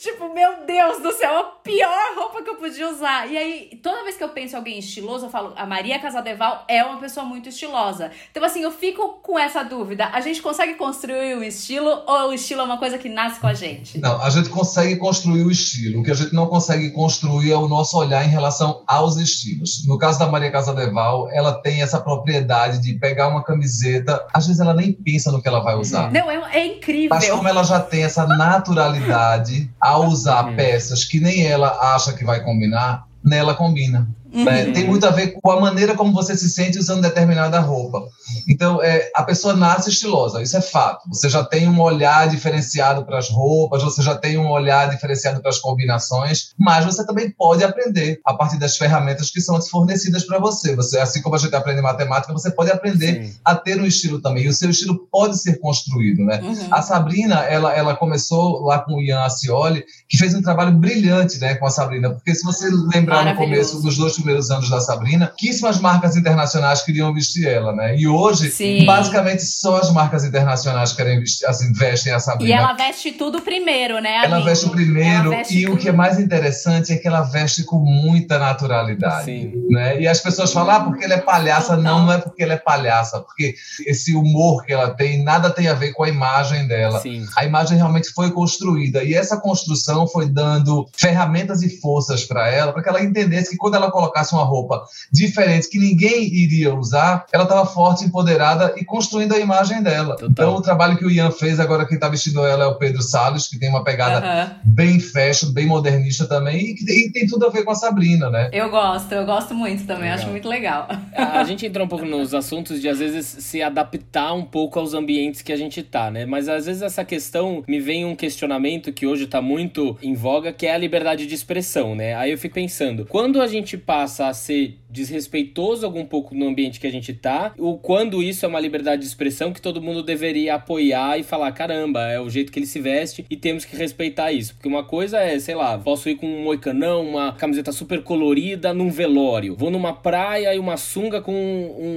Tipo, meu Deus do céu, a pior roupa que eu podia usar. E aí, toda vez que eu penso em alguém estiloso, eu falo, a Maria Casadeval é uma pessoa muito estilosa. Então, assim, eu fico com essa dúvida. A gente consegue construir o estilo ou o estilo é uma coisa que nasce com a gente? Não, a gente consegue construir o estilo. O que a gente não consegue construir é o nosso olhar em relação aos estilos. No caso da Maria Casadeval, ela tem essa propriedade de pegar uma camiseta, às vezes ela nem pensa no que ela vai usar. Não, é, é incrível. Mas como ela já tem essa naturalidade a usar uhum. peças que nem ela acha que vai combinar, nela combina. Uhum. Né? Tem muito a ver com a maneira como você se sente usando determinada roupa. Então, é, a pessoa nasce estilosa, isso é fato. Você já tem um olhar diferenciado para as roupas, você já tem um olhar diferenciado para as combinações, mas você também pode aprender a partir das ferramentas que são fornecidas para você. Você, assim como a gente aprende matemática, você pode aprender Sim. a ter um estilo também. E o seu estilo pode ser construído, né? Uhum. A Sabrina, ela, ela começou lá com o Ian Acioli, que fez um trabalho brilhante, né, com a Sabrina, porque se você lembrar no começo dos dois primeiros anos da Sabrina, pouquíssimas marcas internacionais queriam vestir ela, né? E hoje, Sim. basicamente, só as marcas internacionais querem vestir, assim, vestem a Sabrina. E ela veste tudo primeiro, né? Ela veste o primeiro, veste e tudo. o que é mais interessante é que ela veste com muita naturalidade. Sim. Né? E as pessoas falam, ah, porque ela é palhaça. Não, não é porque ela é palhaça, porque esse humor que ela tem, nada tem a ver com a imagem dela. Sim. A imagem realmente foi construída. E essa construção foi dando ferramentas e forças para ela, para que ela entendesse que quando ela colocasse uma roupa diferente, que ninguém iria usar, ela estava forte, empoderada e construindo a imagem dela. Total. Então, o trabalho que o Ian fez, agora quem está vestindo ela é o Pedro Salles, que tem uma pegada uhum. bem fashion, bem modernista também, e que tem, tem, tudo a ver com a Sabrina, né? Eu gosto, eu gosto muito também, legal. acho muito legal. A gente entrou um pouco nos assuntos de, às vezes, se adaptar um pouco aos ambientes que a gente tá, né? Mas, às vezes, essa questão me vem um questionamento que hoje está muito em voga, que é a liberdade de expressão, né? Aí eu fico pensando, quando a gente passa a ser desrespeitoso algum pouco no ambiente que a gente tá, ou quando isso é uma liberdade de expressão que todo mundo deveria apoiar e falar, caramba, é o jeito que ele se veste e temos que respeitar isso. Porque uma coisa é, sei lá, posso ir com um moicanão, uma camiseta super colorida num velório. Vou numa praia e uma sunga com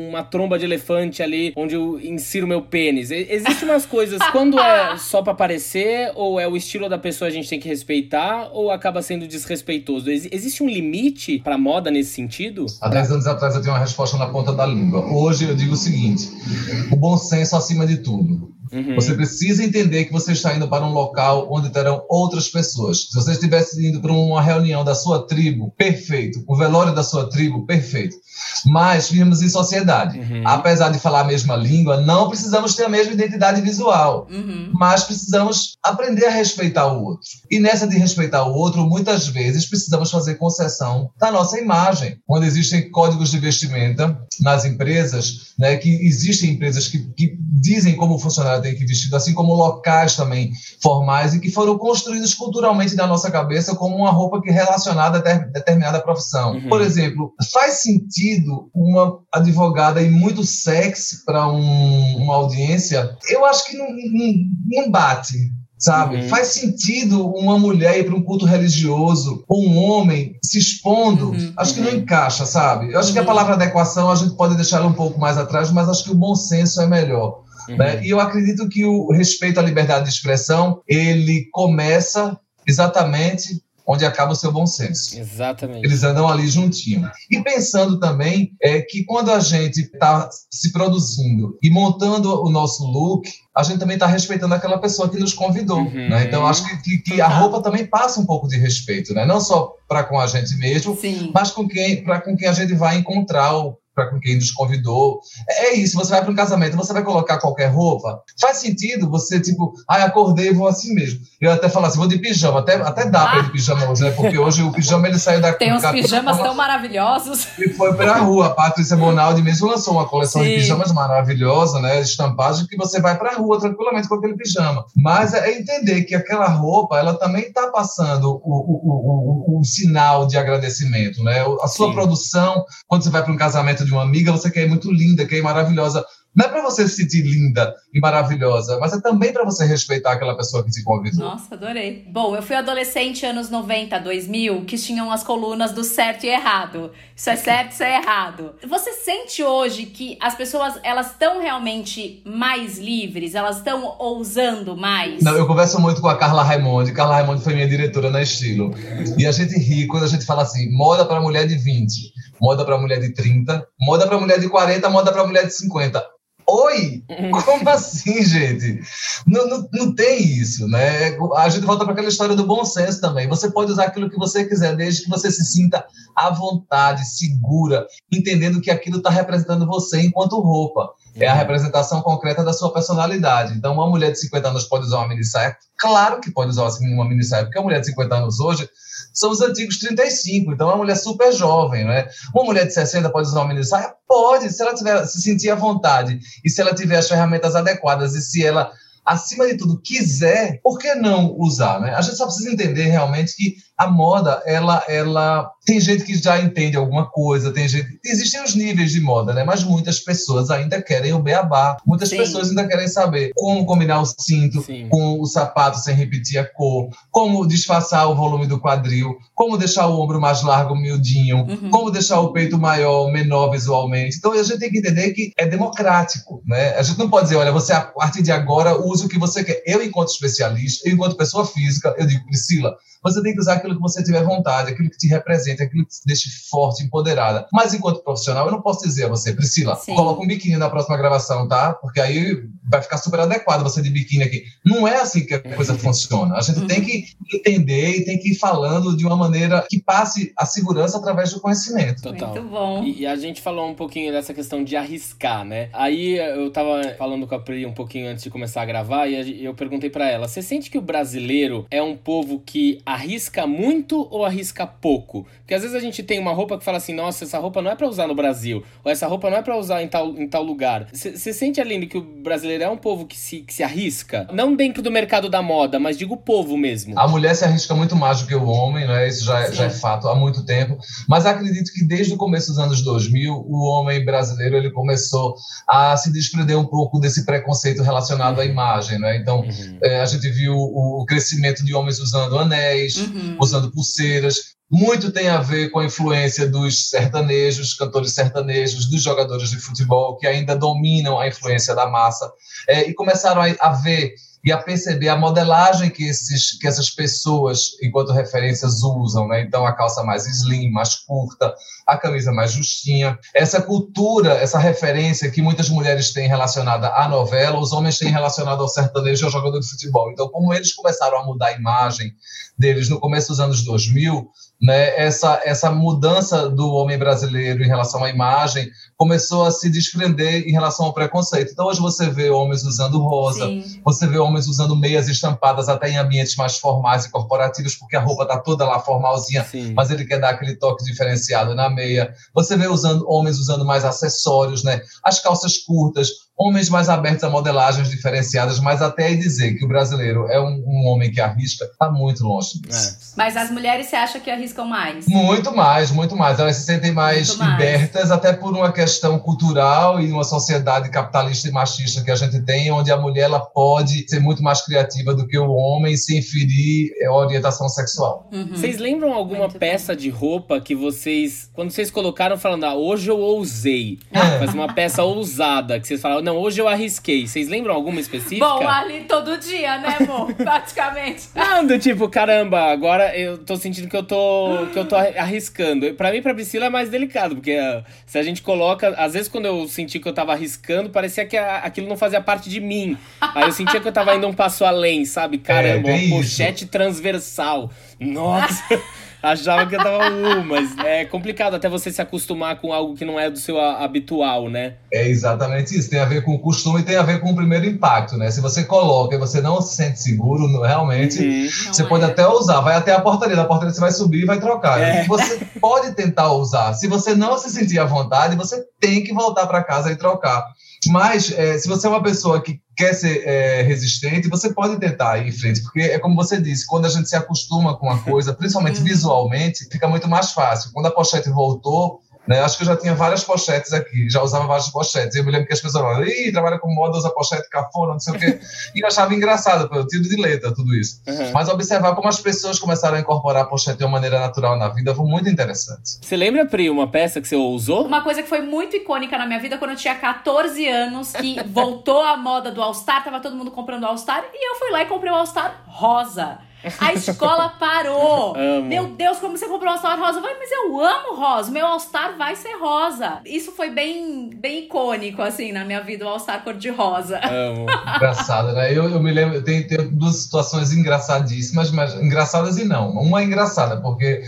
uma tromba de elefante ali onde eu insiro meu pênis. Existem umas coisas, quando é só para aparecer ou é o estilo da pessoa a gente tem que respeitar ou acaba sendo desrespeitoso? Existe um limite pra moda nesse sentido? Há 10 anos atrás eu tinha uma resposta na ponta da língua. Hoje eu digo o seguinte: o bom senso acima de tudo. Uhum. Você precisa entender que você está indo para um local onde terão outras pessoas. Se você estivesse indo para uma reunião da sua tribo, perfeito. O velório da sua tribo, perfeito. Mas vivemos em sociedade. Uhum. Apesar de falar a mesma língua, não precisamos ter a mesma identidade visual. Uhum. Mas precisamos aprender a respeitar o outro. E nessa de respeitar o outro, muitas vezes precisamos fazer concessão da nossa imagem. Quando existem códigos de vestimenta nas empresas, né, que existem empresas que, que dizem como o funcionário tem que vestir, assim como locais também formais e que foram construídos culturalmente na nossa cabeça como uma roupa que é relacionada a determinada profissão. Uhum. Por exemplo, faz sentido uma advogada ir muito sexy para um, uma audiência? Eu acho que não, não, não bate sabe? Uhum. Faz sentido uma mulher ir para um culto religioso ou um homem se expondo? Uhum. Acho que não uhum. encaixa, sabe? Eu acho que a uhum. palavra adequação a gente pode deixar ela um pouco mais atrás, mas acho que o bom senso é melhor. Uhum. Né? E eu acredito que o respeito à liberdade de expressão ele começa exatamente onde acaba o seu bom senso. Exatamente. Eles andam ali juntinho. E pensando também é que quando a gente está se produzindo e montando o nosso look, a gente também está respeitando aquela pessoa que nos convidou. Uhum. Né? Então, acho que, que, que, a roupa também passa um pouco de respeito, né? não só para com a gente mesmo, Sim. mas com quem, para com quem a gente vai encontrar para com quem nos convidou. É isso, você vai para um casamento, você vai colocar qualquer roupa. Faz sentido você, tipo, ai, ah, acordei e vou assim mesmo. Eu até falo assim, vou de pijama, até, até dá ah. para ir de pijama hoje, né? Porque hoje o pijama ele saiu da Tem uns pijamas tão maravilhosos. E foi para a rua. A Patrícia Bonaldi mesmo lançou uma coleção Sim. de pijamas maravilhosa, né? Estampagem que você vai para a rua tranquilamente com aquele pijama. Mas é entender que aquela roupa, ela também está passando o, o, o, o, sinal de agradecimento, né? A sua Sim. produção, quando você vai para um casamento de uma amiga, você quer muito linda, quer maravilhosa. Não é para você se sentir linda e maravilhosa, mas é também para você respeitar aquela pessoa que te convidou. Nossa, adorei. Bom, eu fui adolescente anos 90, 2000, que tinham as colunas do certo e errado. Isso é certo, isso é errado. Você sente hoje que as pessoas, elas estão realmente mais livres? Elas estão ousando mais? Não, eu converso muito com a Carla Raimondi. Carla Raimondi foi minha diretora na Estilo. E a gente ri quando a gente fala assim, moda para mulher de 20 moda para mulher de 30, moda para mulher de 40, moda para mulher de 50. Oi? Como assim, gente? Não, não, não tem isso, né? A gente volta para aquela história do bom senso também. Você pode usar aquilo que você quiser, desde que você se sinta à vontade, segura, entendendo que aquilo está representando você enquanto roupa. É a uhum. representação concreta da sua personalidade. Então, uma mulher de 50 anos pode usar uma mini saia? Claro que pode usar uma mini saia, porque a mulher de 50 anos hoje são os antigos 35, então é uma mulher super jovem, né? Uma mulher de 60 pode usar uma mini saia? Pode, se ela tiver, se sentir à vontade e se ela tiver as ferramentas adequadas e se ela acima de tudo, quiser, por que não usar? Né? A gente só precisa entender realmente que a moda, ela, ela tem gente que já entende alguma coisa, tem gente. Existem os níveis de moda, né? Mas muitas pessoas ainda querem o beabá. Muitas Sim. pessoas ainda querem saber como combinar o cinto Sim. com o sapato sem repetir a cor, como disfarçar o volume do quadril, como deixar o ombro mais largo, miudinho, uhum. como deixar o peito maior, menor visualmente. Então a gente tem que entender que é democrático, né? A gente não pode dizer, olha, você a partir de agora use o que você quer. Eu, enquanto especialista, eu, enquanto pessoa física, eu digo, Priscila, você tem que usar aquilo que você tiver vontade, aquilo que te representa, aquilo que te deixe forte, empoderada. Mas enquanto profissional, eu não posso dizer a você, Priscila, Sim. coloca um biquíni na próxima gravação, tá? Porque aí vai ficar super adequado você de biquíni aqui. Não é assim que a coisa funciona. A gente uhum. tem que entender e tem que ir falando de uma maneira que passe a segurança através do conhecimento. Total. Muito bom. E, e a gente falou um pouquinho dessa questão de arriscar, né? Aí eu tava falando com a Pri um pouquinho antes de começar a gravar e eu perguntei para ela: você sente que o brasileiro é um povo que arrisca muito ou arrisca pouco? Porque às vezes a gente tem uma roupa que fala assim, nossa, essa roupa não é para usar no Brasil, ou essa roupa não é para usar em tal, em tal lugar. Você sente, Aline, que o brasileiro é um povo que se, que se arrisca? Não dentro do mercado da moda, mas digo o povo mesmo. A mulher se arrisca muito mais do que o homem, né? Isso já, é, já é fato há muito tempo. Mas acredito que desde o começo dos anos 2000, o homem brasileiro ele começou a se desprender um pouco desse preconceito relacionado à imagem, né? Então, uhum. é, a gente viu o, o crescimento de homens usando anéis, uhum. Usando pulseiras. Muito tem a ver com a influência dos sertanejos, cantores sertanejos, dos jogadores de futebol, que ainda dominam a influência da massa. É, e começaram a, a ver e a perceber a modelagem que, esses, que essas pessoas, enquanto referências, usam. Né? Então, a calça mais slim, mais curta, a camisa mais justinha. Essa cultura, essa referência que muitas mulheres têm relacionada à novela, os homens têm relacionado ao sertanejo e ao jogador de futebol. Então, como eles começaram a mudar a imagem deles no começo dos anos 2000, né, essa, essa mudança do homem brasileiro em relação à imagem começou a se desprender em relação ao preconceito. Então, hoje você vê homens usando rosa, Sim. você vê homens usando meias estampadas até em ambientes mais formais e corporativos, porque a roupa está toda lá formalzinha, Sim. mas ele quer dar aquele toque diferenciado na meia. Você vê usando, homens usando mais acessórios, né? as calças curtas, homens mais abertos a modelagens diferenciadas, mas até dizer que o brasileiro é um, um homem que arrisca, está muito longe disso. É. Mas as mulheres você acha que arriscam mais? Muito mais, muito mais. Elas se sentem mais, mais libertas, até por uma questão cultural e uma sociedade capitalista e machista que a gente tem, onde a mulher ela pode ser muito mais criativa do que o homem sem ferir a é, orientação sexual. Uhum. Vocês lembram alguma muito peça bom. de roupa que vocês, quando vocês colocaram falando, ah, hoje eu ousei, é. mas uma peça ousada, que vocês falaram, não, hoje eu arrisquei. Vocês lembram alguma específica? Bom, ali todo dia, né, amor? Praticamente. Não, do tipo, caramba, agora eu tô sentindo que eu tô, que eu tô arriscando. Pra mim, pra Priscila é mais delicado, porque uh, se a gente coloca. Às vezes, quando eu senti que eu tava arriscando, parecia que a, aquilo não fazia parte de mim. Aí eu sentia que eu tava indo um passo além, sabe? Caramba, é, uma pochete isso. transversal. Nossa! achava que eu tava um, mas é complicado até você se acostumar com algo que não é do seu habitual, né? É exatamente isso. Tem a ver com o costume e tem a ver com o primeiro impacto, né? Se você coloca e você não se sente seguro, realmente, uhum. você pode é. até usar. Vai até a portaria. Da portaria você vai subir e vai trocar. É. Você pode tentar usar. Se você não se sentir à vontade, você tem que voltar para casa e trocar. Mas é, se você é uma pessoa que quer ser é, resistente, você pode tentar ir em frente, porque é como você disse, quando a gente se acostuma com uma coisa, principalmente uhum. visualmente, fica muito mais fácil. Quando a pochete voltou, né? Acho que eu já tinha várias pochetes aqui, já usava várias pochetes. Eu me lembro que as pessoas falavam, ih, trabalha com moda, usa pochete cafona, não sei o quê. E eu achava engraçado, eu tiro de letra tudo isso. Uhum. Mas observar como as pessoas começaram a incorporar a pochete de uma maneira natural na vida foi muito interessante. Você lembra, Pri, uma peça que você usou? Uma coisa que foi muito icônica na minha vida quando eu tinha 14 anos, que voltou a moda do All Star, tava todo mundo comprando All Star, e eu fui lá e comprei o All Star rosa. A escola parou. Amo. Meu Deus, como você comprou um All-Star rosa? Eu falei, mas eu amo rosa. Meu All-Star vai ser rosa. Isso foi bem, bem icônico, assim, na minha vida, o All-Star cor-de-rosa. Amo. Engraçado, né? Eu, eu me lembro, tem, tem duas situações engraçadíssimas, mas engraçadas e não. Uma é engraçada, porque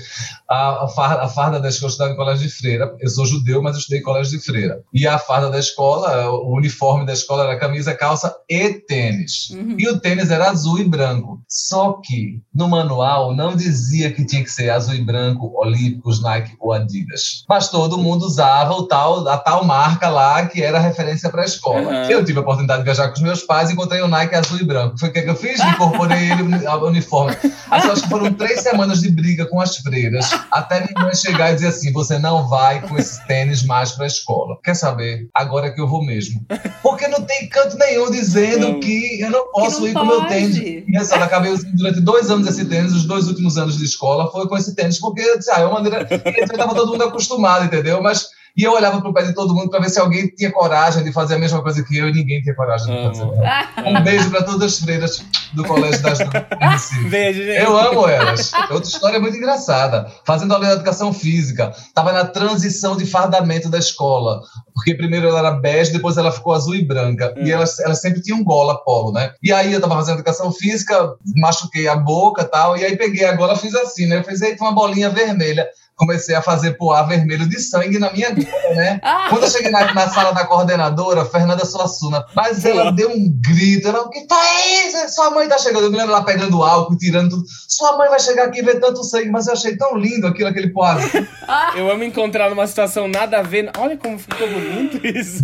a, a, farda, a farda da escola, eu estudava em colégio de freira. Eu sou judeu, mas eu estudei em colégio de freira. E a farda da escola, o uniforme da escola era camisa, calça e tênis. Uhum. E o tênis era azul e branco. Só que no manual não dizia que tinha que ser azul e branco, Olímpicos, Nike ou Adidas. Mas todo mundo usava o tal, a tal marca lá que era referência para a escola. Uhum. Eu tive a oportunidade de viajar com os meus pais e encontrei o Nike azul e branco. Foi o que eu fiz? Incorporei ele ao uniforme. Assim, acho que foram três semanas de briga com as freiras, até minha mãe chegar e dizer assim: você não vai com esses tênis mais para a escola. Quer saber? Agora é que eu vou mesmo. Porque não tem canto nenhum dizendo não. que eu não posso não ir pode. com o meu tênis. E essa, acabei usando durante dois dois anos esse tênis, os dois últimos anos de escola foi com esse tênis, porque ah, é uma maneira. Estava todo mundo acostumado, entendeu? Mas e eu olhava para o pé de todo mundo para ver se alguém tinha coragem de fazer a mesma coisa que eu e ninguém tinha coragem de fazer. Um beijo para todas as freiras do Colégio das. Beijo, gente. Eu amo elas. Outra história muito engraçada. Fazendo aula de educação física, estava na transição de fardamento da escola. Porque primeiro ela era bege, depois ela ficou azul e branca. E elas, elas sempre tinham gola polo, né? E aí eu estava fazendo educação física, machuquei a boca e tal, e aí peguei a gola, fiz assim, né? Eu fiz aí uma bolinha vermelha comecei a fazer poar vermelho de sangue na minha cara, né? Ah. Quando eu cheguei na, na, sala da coordenadora, Fernanda Suassuna, mas ela deu um grito, ela, o que tá isso? Sua mãe tá chegando, eu me lembro ela pegando álcool, tirando tudo. Sua mãe vai chegar aqui e ver tanto sangue, mas eu achei tão lindo aquilo, aquele poar. Ah. Eu amo encontrar numa situação nada a ver. Olha como ficou bonito isso.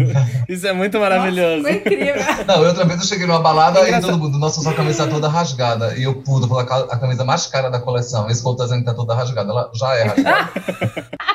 Isso é muito maravilhoso. Nossa, foi incrível. Não, outra vez eu cheguei numa balada e todo mundo, nossa, sua camisa tá toda rasgada. E eu pude, a camisa mais cara da coleção. Esse ponto tá dizendo que tá toda rasgada. Ela já é rasgada.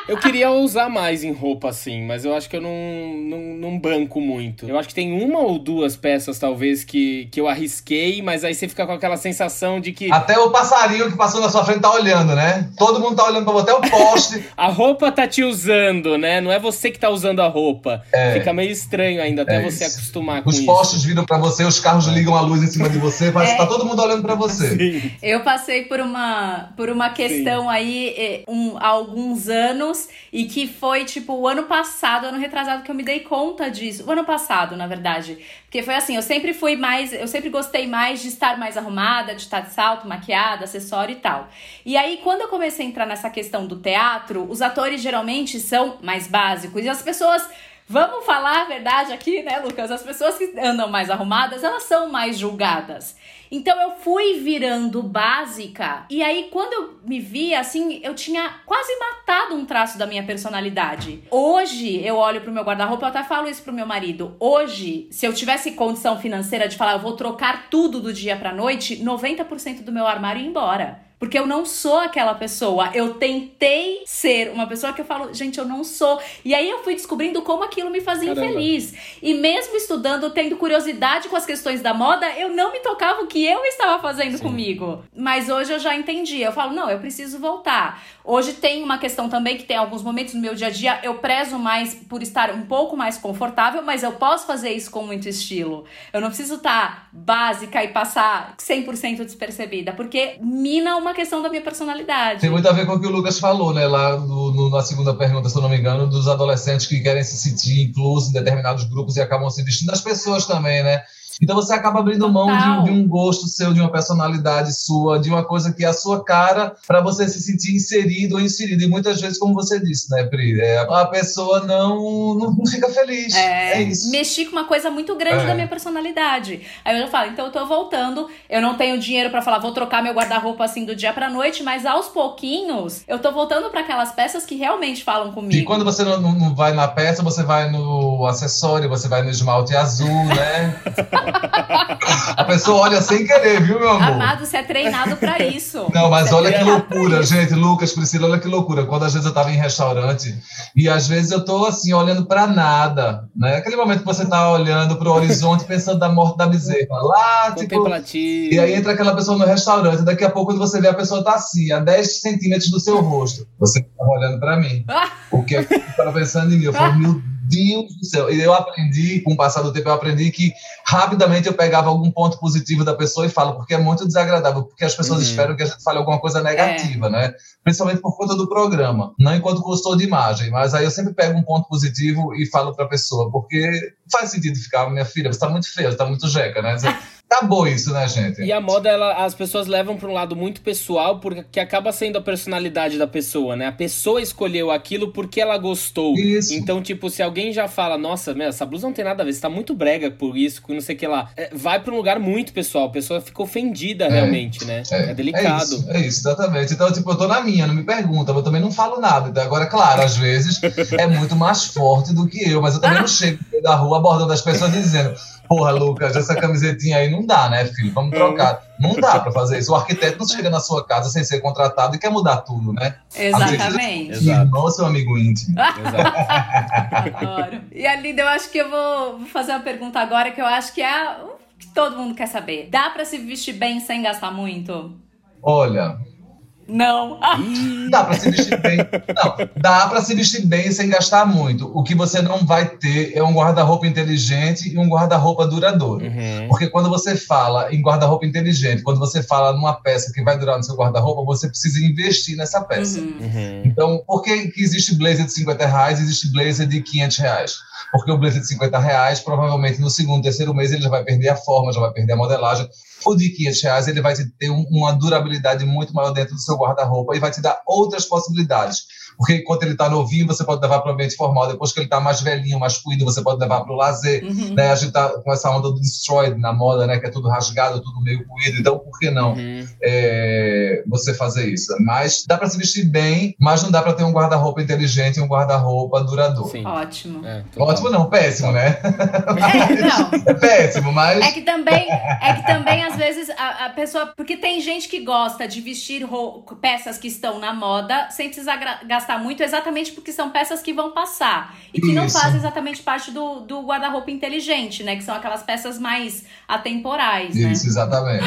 Eu queria usar mais em roupa, assim, mas eu acho que eu não, não, não banco muito. Eu acho que tem uma ou duas peças, talvez, que, que eu arrisquei, mas aí você fica com aquela sensação de que. Até o passarinho que passou na sua frente tá olhando, né? Todo mundo tá olhando pra você, até o poste. a roupa tá te usando, né? Não é você que tá usando a roupa. É. Fica meio estranho ainda até é você isso. acostumar com os isso. Os postes viram pra você, os carros ligam a luz em cima de você, mas é. tá todo mundo olhando pra você. Sim. Eu passei por uma, por uma questão Sim. aí um, há alguns anos e que foi tipo o ano passado, ano retrasado, que eu me dei conta disso. O ano passado, na verdade. Porque foi assim, eu sempre fui mais, eu sempre gostei mais de estar mais arrumada, de estar de salto, maquiada, acessório e tal. E aí, quando eu comecei a entrar nessa questão do teatro, os atores geralmente são mais básicos e as pessoas Vamos falar a verdade aqui, né, Lucas? As pessoas que andam mais arrumadas, elas são mais julgadas. Então eu fui virando básica. E aí, quando eu me vi assim, eu tinha quase matado um traço da minha personalidade. Hoje, eu olho pro meu guarda-roupa, eu até falo isso pro meu marido. Hoje, se eu tivesse condição financeira de falar, eu vou trocar tudo do dia pra noite, 90% do meu armário ia embora. Porque eu não sou aquela pessoa. Eu tentei ser uma pessoa que eu falo, gente, eu não sou. E aí eu fui descobrindo como aquilo me fazia Caramba. infeliz. E mesmo estudando, tendo curiosidade com as questões da moda, eu não me tocava o que eu estava fazendo Sim. comigo. Mas hoje eu já entendi. Eu falo, não, eu preciso voltar. Hoje tem uma questão também que tem alguns momentos no meu dia a dia, eu prezo mais por estar um pouco mais confortável, mas eu posso fazer isso com muito estilo. Eu não preciso estar básica e passar 100% despercebida, porque mina uma questão da minha personalidade. Tem muito a ver com o que o Lucas falou, né? Lá no, no, na segunda pergunta, se eu não me engano, dos adolescentes que querem se sentir inclusos em determinados grupos e acabam se vestindo. Das pessoas também, né? Então você acaba abrindo mão de, de, um gosto seu, de uma personalidade sua, de uma coisa que é a sua cara, para você se sentir inserido ou inserido. E muitas vezes, como você disse, né, Pri? É, a pessoa não, não, não, fica feliz. É, é isso. Mexi com uma coisa muito grande é. da minha personalidade. Aí eu já falo, então eu tô voltando, eu não tenho dinheiro para falar, vou trocar meu guarda-roupa assim do dia pra noite, mas aos pouquinhos eu tô voltando para aquelas peças que realmente falam comigo. E quando você não, não vai na peça, você vai no acessório, você vai no esmalte azul, né? A pessoa olha sem querer, viu, meu amor? Amado, você é treinado pra isso. Não, mas você é olha que loucura, gente. Lucas, Priscila, olha que loucura. Quando às vezes eu tava em restaurante e às vezes eu tô assim, olhando pra nada, né? Aquele momento que você tá olhando pro horizonte pensando da morte da bezerra. Lá, tipo. E aí entra aquela pessoa no restaurante. Daqui a pouco, quando você vê a pessoa tá assim, a 10 centímetros do seu rosto. Você tá olhando pra mim. o que é que você tava pensando em mim? Eu falo, meu Deus do céu. E eu aprendi, com o passar do tempo, eu aprendi que rapidamente eu pegava algum ponto positivo da pessoa e falo, porque é muito desagradável, porque as pessoas uhum. esperam que a gente fale alguma coisa negativa, é. né? Principalmente por conta do programa. Não enquanto consultor de imagem, mas aí eu sempre pego um ponto positivo e falo para a pessoa, porque faz sentido ficar, minha filha, você está muito feia, você está muito jeca, né? Acabou isso, né, gente? E a moda, ela, as pessoas levam para um lado muito pessoal, porque acaba sendo a personalidade da pessoa, né? A pessoa escolheu aquilo porque ela gostou. Isso. Então, tipo, se alguém já fala, nossa, meu, essa blusa não tem nada a ver, você tá muito brega por isso, com não sei o que lá. É, vai para um lugar muito pessoal, a pessoa fica ofendida é, realmente, né? É, é delicado. É isso, é isso, exatamente. Então, tipo, eu tô na minha, não me pergunta, eu também não falo nada. Então, agora, claro, às vezes é muito mais forte do que eu, mas eu também não chego da rua abordando as pessoas dizendo Porra, Lucas, essa camisetinha aí não dá, né, filho? Vamos trocar. Não dá para fazer isso. O arquiteto não chega na sua casa sem ser contratado e quer mudar tudo, né? Exatamente. Irmão, seu amigo íntimo. Adoro. E Alinda, eu acho que eu vou fazer uma pergunta agora que eu acho que é o que todo mundo quer saber. Dá para se vestir bem sem gastar muito? Olha, não. Dá para se vestir bem. Não, dá para se vestir bem sem gastar muito. O que você não vai ter é um guarda-roupa inteligente e um guarda-roupa duradouro. Uhum. Porque quando você fala em guarda-roupa inteligente, quando você fala numa peça que vai durar no seu guarda-roupa, você precisa investir nessa peça. Uhum. Uhum. Então, por que, que existe blazer de 50 reais e existe blazer de 500 reais? Porque o blazer de 50 reais, provavelmente no segundo, terceiro mês, ele já vai perder a forma, já vai perder a modelagem o de 500 reais ele vai ter uma durabilidade muito maior dentro do seu guarda-roupa e vai te dar outras possibilidades. Porque enquanto ele está novinho, você pode levar para o ambiente formal. Depois que ele está mais velhinho, mais cuido, você pode levar para o lazer. Uhum. Né? A gente está com essa onda do destroyed na moda, né? que é tudo rasgado, tudo meio cuido. Então, por que não uhum. é, você fazer isso? Mas dá para se vestir bem, mas não dá para ter um guarda-roupa inteligente e um guarda-roupa duradouro. Sim. Ótimo. É, Ótimo não, péssimo, né? É, não. é péssimo, mas... É que também, é que também às vezes a, a, pessoa. Porque tem gente que gosta de vestir peças que estão na moda sem precisar gastar muito, exatamente porque são peças que vão passar. E que Isso. não fazem exatamente parte do, do guarda-roupa inteligente, né? Que são aquelas peças mais atemporais. Né? Isso, exatamente.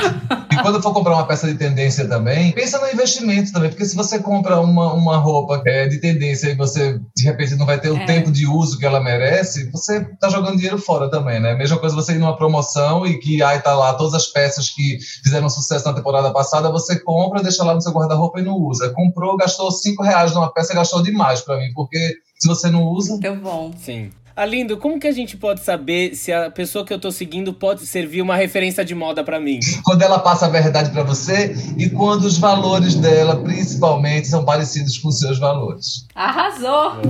e quando for comprar uma peça de tendência também, pensa no investimento também, porque se você compra uma, uma roupa é, de tendência e você de repente não vai ter o é. tempo de uso que ela merece, você tá jogando dinheiro fora também, né? Mesma coisa você ir numa promoção e que aí tá lá todas as peças que fizeram sucesso na temporada passada, você compra, deixa lá no seu guarda-roupa e não usa. Comprou, gastou cinco reais numa peça, gastou demais para mim, porque se você não usa. Muito bom. Sim. Alindo, como que a gente pode saber se a pessoa que eu tô seguindo pode servir uma referência de moda para mim? Quando ela passa a verdade para você e quando os valores dela, principalmente, são parecidos com os seus valores. Arrasou!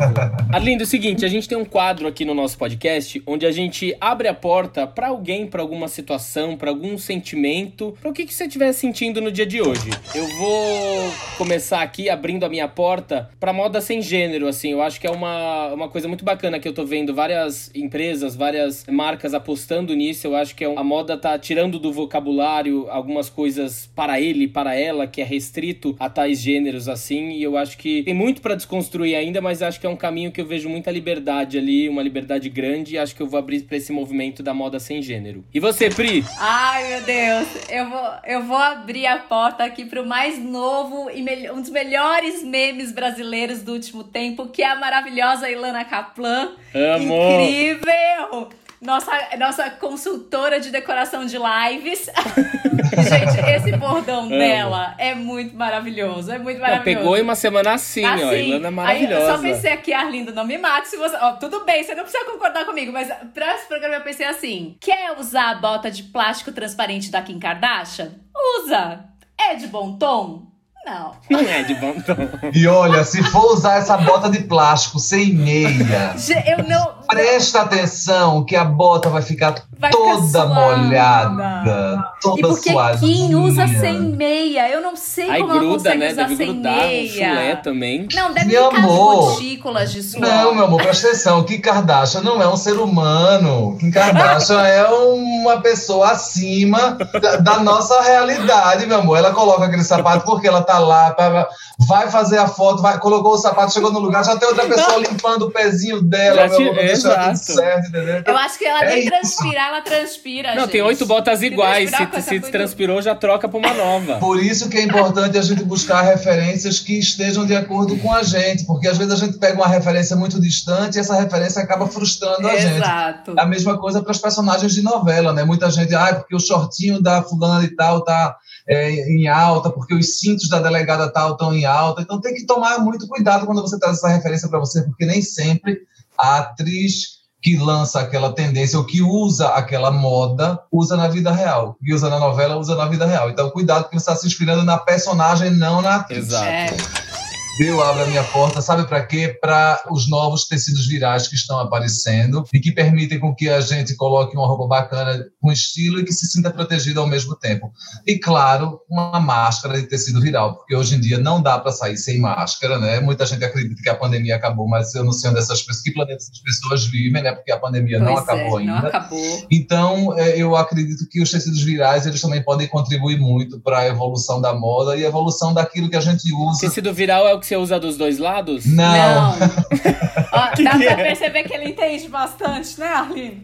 Arlindo, é o seguinte, a gente tem um quadro aqui no nosso podcast onde a gente abre a porta para alguém, para alguma situação, para algum sentimento, para o que, que você estiver sentindo no dia de hoje. Eu vou começar aqui abrindo a minha porta para moda sem gênero, assim. Eu acho que é uma, uma coisa muito bacana que eu tô vendo várias empresas, várias marcas apostando nisso. Eu acho que é a moda tá tirando do vocabulário algumas coisas para ele, para ela, que é restrito a tais gêneros assim. E eu acho que tem muito para desconstruir ainda, mas acho que é um caminho que eu vejo muita liberdade ali, uma liberdade grande. E acho que eu vou abrir para esse movimento da moda sem gênero. E você, Pri? Ai, meu Deus, eu vou, eu vou abrir a porta aqui pro mais novo e um dos melhores memes brasileiros do último tempo, que é a maravilhosa Ilana Kaplan. Amo. Incrível! Nossa, nossa consultora de decoração de lives. Gente, esse bordão Amo. dela é muito maravilhoso. É muito maravilhoso. Ela pegou em uma semana assim, assim ó. Ilana é maravilhosa. Aí eu só pensei aqui, Arlindo, não me mate se você. Ó, tudo bem, você não precisa concordar comigo, mas pra esse programa eu pensei assim: quer usar a bota de plástico transparente da Kim Kardashian? Usa! É de bom tom? Não. Não é de bom tom. E olha, se for usar essa bota de plástico sem meia, eu não. Presta atenção que a bota vai ficar vai toda ficar molhada, toda E porque suadinha. quem usa sem meia? Eu não sei Aí como gruda, ela consegue né? usar deve sem grudar meia. chulé também. Não, deve meu ficar amor, gotículas de suor. Não, meu amor, presta atenção. Kim Kardashian não é um ser humano. Kim Kardashian é uma pessoa acima da, da, nossa realidade, meu amor. Ela coloca aquele sapato porque ela tá lá, tá, vai fazer a foto, vai, colocou o sapato, chegou no lugar, já tem outra pessoa limpando o pezinho dela, já meu amor, deixar tudo certo, entendeu? Eu acho que ela é nem transpirar, ela transpira. Não, gente. tem oito botas iguais. Se, se transpirou, já troca pra uma nova. Por isso que é importante a gente buscar referências que estejam de acordo com a gente, porque às vezes a gente pega uma referência muito distante e essa referência acaba frustrando a Exato. gente. Exato. A mesma coisa para os personagens de novela, né? Muita gente, ah, porque o shortinho da fulana e tal tá é, em alta, porque os cintos da delegada tal estão em alta. Então tem que tomar muito cuidado quando você traz essa referência para você, porque nem sempre a atriz que lança aquela tendência ou que usa aquela moda, usa na vida real. Que usa na novela, usa na vida real. Então, cuidado que você está se inspirando na personagem, não na atriz. Exato. É. Eu abro a minha porta, sabe para quê? Para os novos tecidos virais que estão aparecendo e que permitem com que a gente coloque uma roupa bacana com estilo e que se sinta protegido ao mesmo tempo. E claro, uma máscara de tecido viral, porque hoje em dia não dá para sair sem máscara, né? Muita gente acredita que a pandemia acabou, mas eu não sei onde essas pessoas, que planeta essas pessoas vivem, né? Porque a pandemia pois não é, acabou ainda. Não acabou. Então, é, eu acredito que os tecidos virais eles também podem contribuir muito para a evolução da moda e a evolução daquilo que a gente usa. Tecido viral é o que você usa dos dois lados? Não. Não. Ó, dá pra perceber que ele entende bastante, né, Arlindo?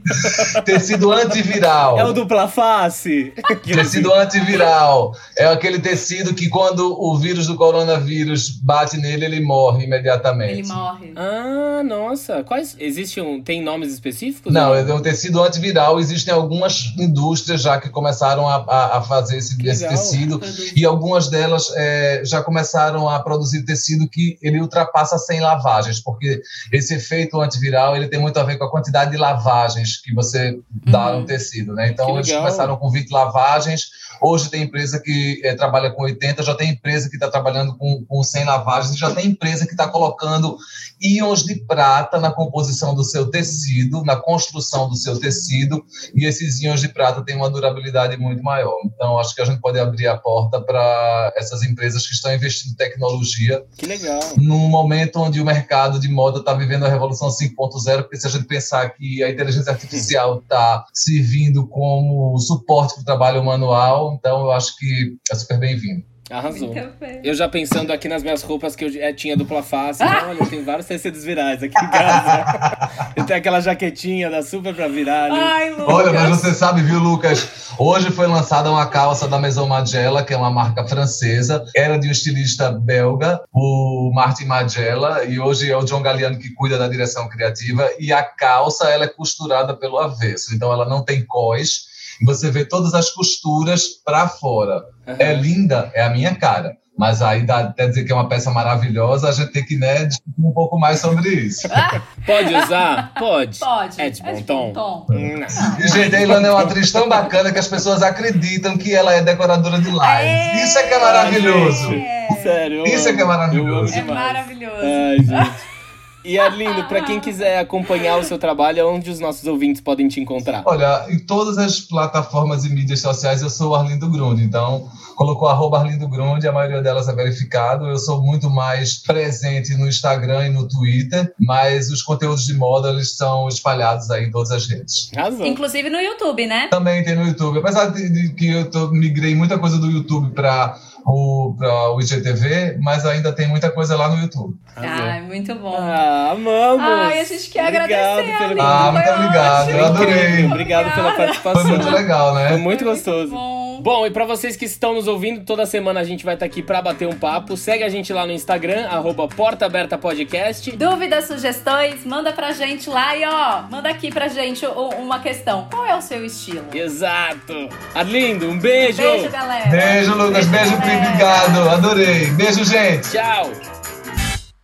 Tecido antiviral. É o dupla face. tecido antiviral. É aquele tecido que quando o vírus do coronavírus bate nele, ele morre imediatamente. Ele morre. Ah, nossa. Quais. Existe um. Tem nomes específicos? Não, é um tecido antiviral. Existem algumas indústrias já que começaram a, a, a fazer esse, esse tecido. E algumas delas é, já começaram a produzir tecido que ele ultrapassa 100 lavagens, porque esse efeito antiviral ele tem muito a ver com a quantidade de lavagens que você dá uhum. no tecido, né? Então eles começaram com 20 lavagens, Hoje tem empresa que é, trabalha com 80, já tem empresa que está trabalhando com, com 100 lavagens, já tem empresa que está colocando íons de prata na composição do seu tecido, na construção do seu tecido, e esses íons de prata têm uma durabilidade muito maior. Então, acho que a gente pode abrir a porta para essas empresas que estão investindo em tecnologia. Que legal. Num momento onde o mercado de moda está vivendo a revolução 5.0, porque se a gente pensar que a inteligência artificial está servindo como suporte para o trabalho manual, então eu acho que é super bem-vindo. Arrasou. Eu já pensando aqui nas minhas roupas que eu é, tinha dupla face. Ah! Olha, tem vários tecidos virais aqui em casa. eu tenho aquela jaquetinha da super pra virar. Ai, Lucas. Olha, mas você sabe, viu, Lucas? Hoje foi lançada uma calça da Maison Magella, que é uma marca francesa. Era de um estilista belga, o Martin Magella. E hoje é o John Galliano que cuida da direção criativa. E a calça, ela é costurada pelo avesso. Então, ela não tem cós você vê todas as costuras para fora. Uhum. É linda, é a minha cara. Mas aí dá até dizer que é uma peça maravilhosa, a gente tem que né, discutir um pouco mais sobre isso. Pode usar? Pode. Pode. É de bom, é de tom. tom. Hum. E, gente, a Ilana é uma atriz tão bacana que as pessoas acreditam que ela é decoradora de lives. Isso é que é maravilhoso. É. Sério. Isso é que é maravilhoso. É maravilhoso. Ai, gente. E Arlindo, para quem quiser acompanhar o seu trabalho, onde os nossos ouvintes podem te encontrar? Olha, em todas as plataformas e mídias sociais eu sou o Arlindo Grund, então colocou arroba Arlindo Grund, a maioria delas é verificado. Eu sou muito mais presente no Instagram e no Twitter, mas os conteúdos de moda eles são espalhados aí em todas as redes. Razão. Inclusive no YouTube, né? Também tem no YouTube. Apesar de, de que eu tô, migrei muita coisa do YouTube para para o IGTV, mas ainda tem muita coisa lá no YouTube. Ai, muito bom. Ah, amamos! Ai, a gente quer obrigado agradecer, pelo... Ah, muito obrigado, eu adorei. Obrigado pela participação. Foi muito legal, né? Foi muito gostoso. Muito bom. Bom, e para vocês que estão nos ouvindo, toda semana a gente vai estar tá aqui para bater um papo. Segue a gente lá no Instagram, arroba Porta Aberta Podcast. Dúvidas, sugestões, manda pra gente lá e ó, manda aqui pra gente uma questão. Qual é o seu estilo? Exato. Arlindo, um beijo. Beijo, galera. Beijo, Lucas. Beijo, beijo obrigado. Adorei. Beijo, gente. Tchau.